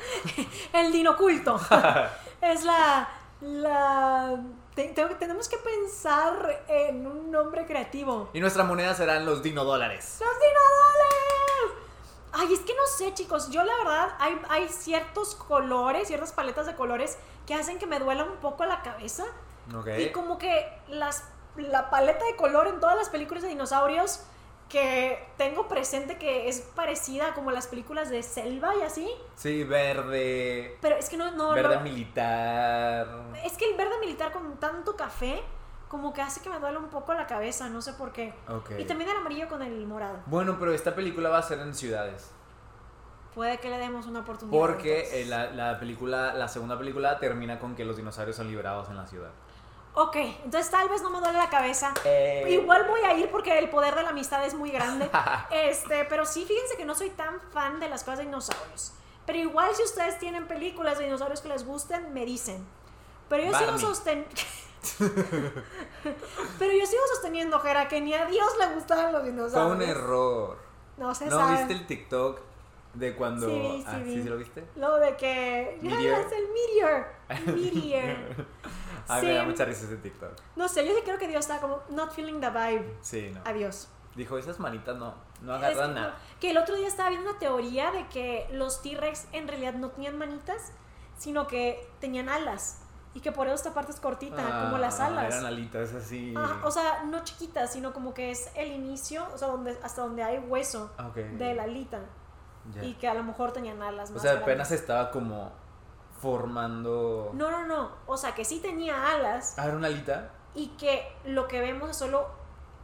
El dinoculto. es la. la te- tengo- tenemos que pensar en un nombre creativo. y nuestra moneda serán los dinodólares. ¡Los dinodólares! Ay, es que no sé, chicos. Yo, la verdad, hay, hay ciertos colores, ciertas paletas de colores que hacen que me duela un poco la cabeza. Ok. Y como que las, la paleta de color en todas las películas de dinosaurios que tengo presente que es parecida como las películas de selva y así. Sí, verde. Pero es que no, no, verde no- militar. Es que el verde militar con tanto café como que hace que me duele un poco la cabeza, no sé por qué. Ok. Y también el amarillo con el morado. Bueno, pero esta película va a ser en ciudades. Puede que le demos una oportunidad. Porque eh, la, la película, la segunda película termina con que los dinosaurios son liberados en la ciudad. Ok, entonces tal vez no me duele la cabeza. Eh, Igual voy a ir porque el poder de la amistad es muy grande. este, pero sí, fíjense que no soy tan fan de las cosas de dinosaurios. Pero igual si ustedes tienen películas de dinosaurios que les gusten, me dicen. Pero yo sigo Barney. sosteniendo... pero yo sigo sosteniendo, Jera, que ni a Dios le gustaban los Fue dinosaurios. un error. No se ¿No sabe. viste el TikTok de cuando... Sí, vi, sí ah, vi. ¿sí, lo viste? Lo de que... Meteor. es el meteor. El meteor. Ay, Sí. me da mucha risa ese TikTok. No sé, yo sí creo que Dios está como not feeling the vibe. Sí, no. Adiós. Dijo, esas manitas no, no agarran nada. que el otro día estaba viendo una teoría de que los T-Rex en realidad no tenían manitas, sino que tenían alas. Y que por eso esta parte es cortita, como las Ah, alas. Eran alitas así. Ajá, o sea, no chiquitas, sino como que es el inicio, o sea, donde, hasta donde hay hueso Ah, de la alita. Y que a lo mejor tenían alas O más sea, grandes. apenas estaba como formando... No, no, no. O sea, que sí tenía alas Ah, era una alita. y que lo que vemos es solo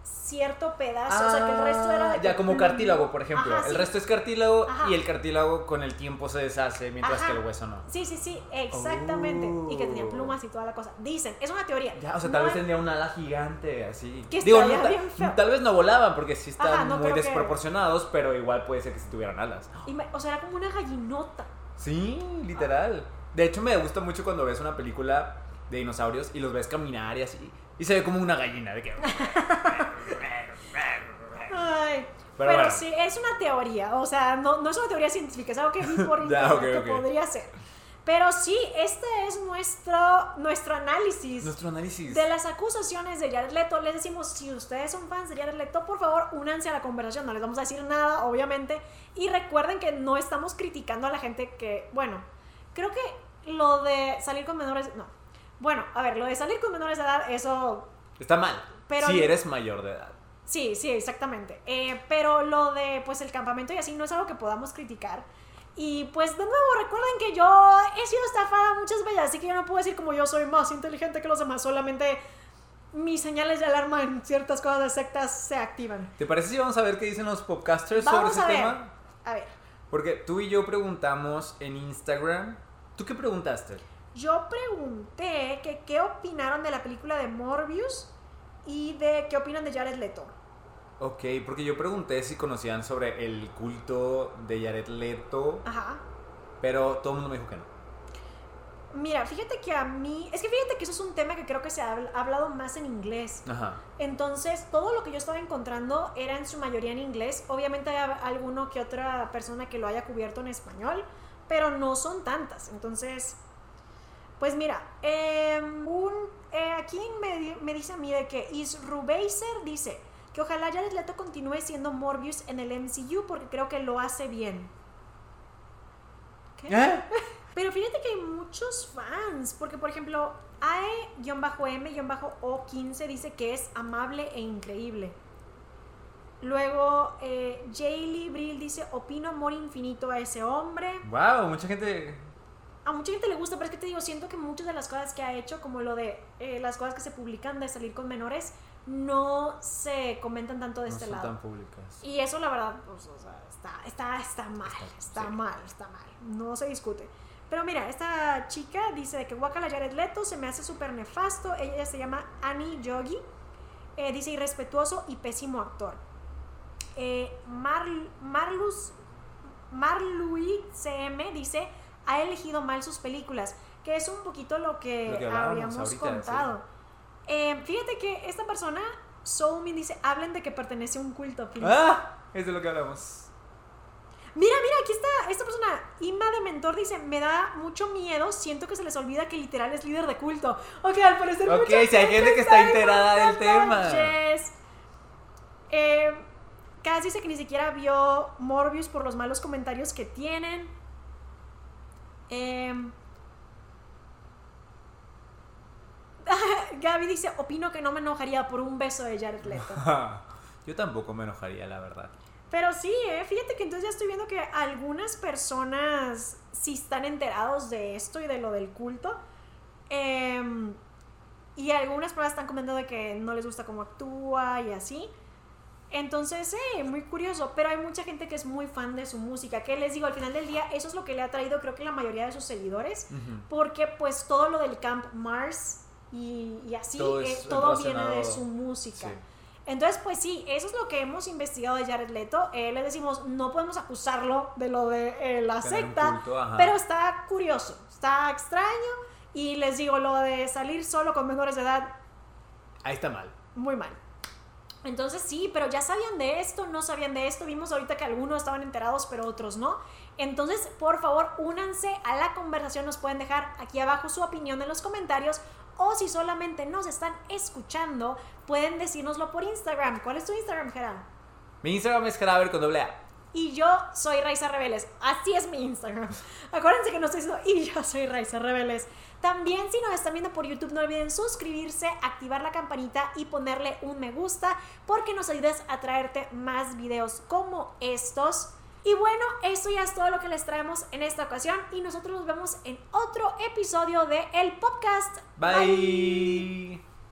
cierto pedazo. o sea, que el resto era. de Ah, Ya que- como cartílago, por ejemplo. Ajá, el resto es cartílago Ajá. y el cartílago con el tiempo se deshace, mientras Ajá. que el hueso no. Sí, sí, sí, exactamente. Y que tenía Oh. plumas y toda la cosa. Dicen, es una teoría. Ya, o sea, No tal vez hay- tendría un ala gigante, así. Que Digo, no, bien feo. tal vez no volaban porque sí están no muy que- desproporcionados, pero igual puede ser que si tuvieran alas. me- o sea, era como una gallinota. Sí, literal. De hecho, me gusta mucho cuando ves una película de dinosaurios y los ves caminar y así. Y se ve como una gallina de que... Ay. Pero Pero, bueno. sí, es una teoría. O sea, no, no es una teoría científica, es algo que vi por internet ok, que podría ser. Pero sí, este es nuestro, nuestro análisis. Nuestro análisis. De las acusaciones de Jared Leto, les decimos, si ustedes son fans de Jared Leto, por favor, únanse a la conversación, no les vamos a decir nada, obviamente, y recuerden que no estamos criticando a la gente que, bueno, creo que lo de salir con menores, no, bueno, a ver, lo de salir con menores de edad, eso, Está mal. Pero- si eres mayor de edad. sí, sí, exactamente, Eh, pero lo de, pues, el campamento y así no es algo que podamos criticar. Y pues de nuevo, recuerden que yo he sido estafada muchas veces, así que yo no puedo decir como yo soy más inteligente que los demás, solamente mis señales de alarma en ciertas cosas de sectas se activan. ¿Te parece si vamos a ver qué dicen los podcasters sobre Vamos ese a ver. tema? A ver, Porque tú y yo preguntamos en Instagram. ¿Tú qué preguntaste? Yo pregunté que qué opinaron de la película de Morbius y de qué opinan de Jared Leto. Ok, porque yo pregunté si conocían sobre el culto de Jared Leto, Ajá. pero todo el mundo me dijo que no. Mira, fíjate que a mí, es que fíjate que eso es un tema que creo que se ha habl- ha hablado más en inglés. Ajá. Entonces, todo lo que yo estaba encontrando era en su mayoría en inglés. Obviamente hay alguno que otra persona que lo haya cubierto en español, pero no son tantas. Entonces, pues mira, eh, un, eh, aquí me, me dice a mí de que Isrubaser dice que ojalá Jared Leto continúe siendo Morbius en el MCU porque creo que lo hace bien. ¿Qué? ¿Eh? Pero fíjate que hay muchos fans, porque por ejemplo, AE-M-O15 dice que es amable e increíble. Luego, eh, Jaylee Brill dice, opino amor infinito a ese hombre. Wow, mucha gente. A mucha gente le gusta, pero es que te digo, siento que muchas de las cosas que ha hecho, como lo de eh, las cosas que se publican de salir con menores, no se comentan tanto de no este son lado. tan públicas. Y eso la verdad, pues, o sea, está, está, está mal, Está- está, sí. mal, está mal, no se discute. Pero mira, esta chica dice de que Wakala Jared Leto se me hace súper nefasto, ella se llama Annie Yogi, Eh, dice irrespetuoso y pésimo actor. Eh, Mar, Marlus, Marlui CM dice, ha elegido mal sus películas, que es un poquito lo que, Lo que ahorita, contado. Eh, fíjate que esta persona, Soumi, dice, hablen de que pertenece a un culto. please". ¡Ah! Es de lo que hablamos. Mira, mira, aquí está esta persona, Inma de Mentor, dice, me da mucho miedo, siento que se les olvida que literal es líder de culto. Ok, al parecer Ok, si hay gente que está enterada del tema. manches. Eh, Cass dice que ni siquiera vio Morbius por los malos comentarios que tienen. Em, Gaby dice, opino que no me enojaría por un beso de Jared Leto. Yo tampoco me enojaría, la verdad. Pero sí, eh, fíjate que entonces ya estoy viendo que algunas personas sí están enterados de esto y de lo del culto. Em, y algunas personas están comentando de que no les gusta cómo actúa y así. Entonces, eh, muy curioso. Pero hay mucha gente que es muy fan de su música. Que les digo, al final del día, eso es lo que le ha traído, creo que la mayoría de sus seguidores. Porque, pues, todo lo del Camp Mars y, y así, Todo eh, todo viene de su música. Sí. Entonces, pues sí, eso es lo que hemos investigado de Jared Leto. Eh, le decimos, no podemos acusarlo de lo de eh, la Tener secta, culto, pero está curioso, está extraño. Y les digo, lo de salir solo con menores de edad, Ahí está mal. muy mal. Entonces sí, pero ya sabían de esto, no sabían de esto. Vimos ahorita que algunos estaban enterados, pero otros no. Entonces, por favor, únanse a la conversación. Nos pueden dejar aquí abajo su opinión en los comentarios. O si solamente nos están escuchando, pueden decírnoslo por Instagram. ¿Cuál es tu Instagram, Gerard? Mi Instagram es Jaraber con. Y yo soy Raiza Rebeles. Así es mi Instagram. Acuérdense que no estoy diciendo y yo soy Raiza Rebeles. También si nos están viendo por YouTube no olviden suscribirse, activar la campanita y ponerle un me gusta porque nos ayudas a traerte más videos como estos. Y bueno, eso ya es todo lo que les traemos en esta ocasión y nosotros nos vemos en otro episodio de El Podcast. Bye.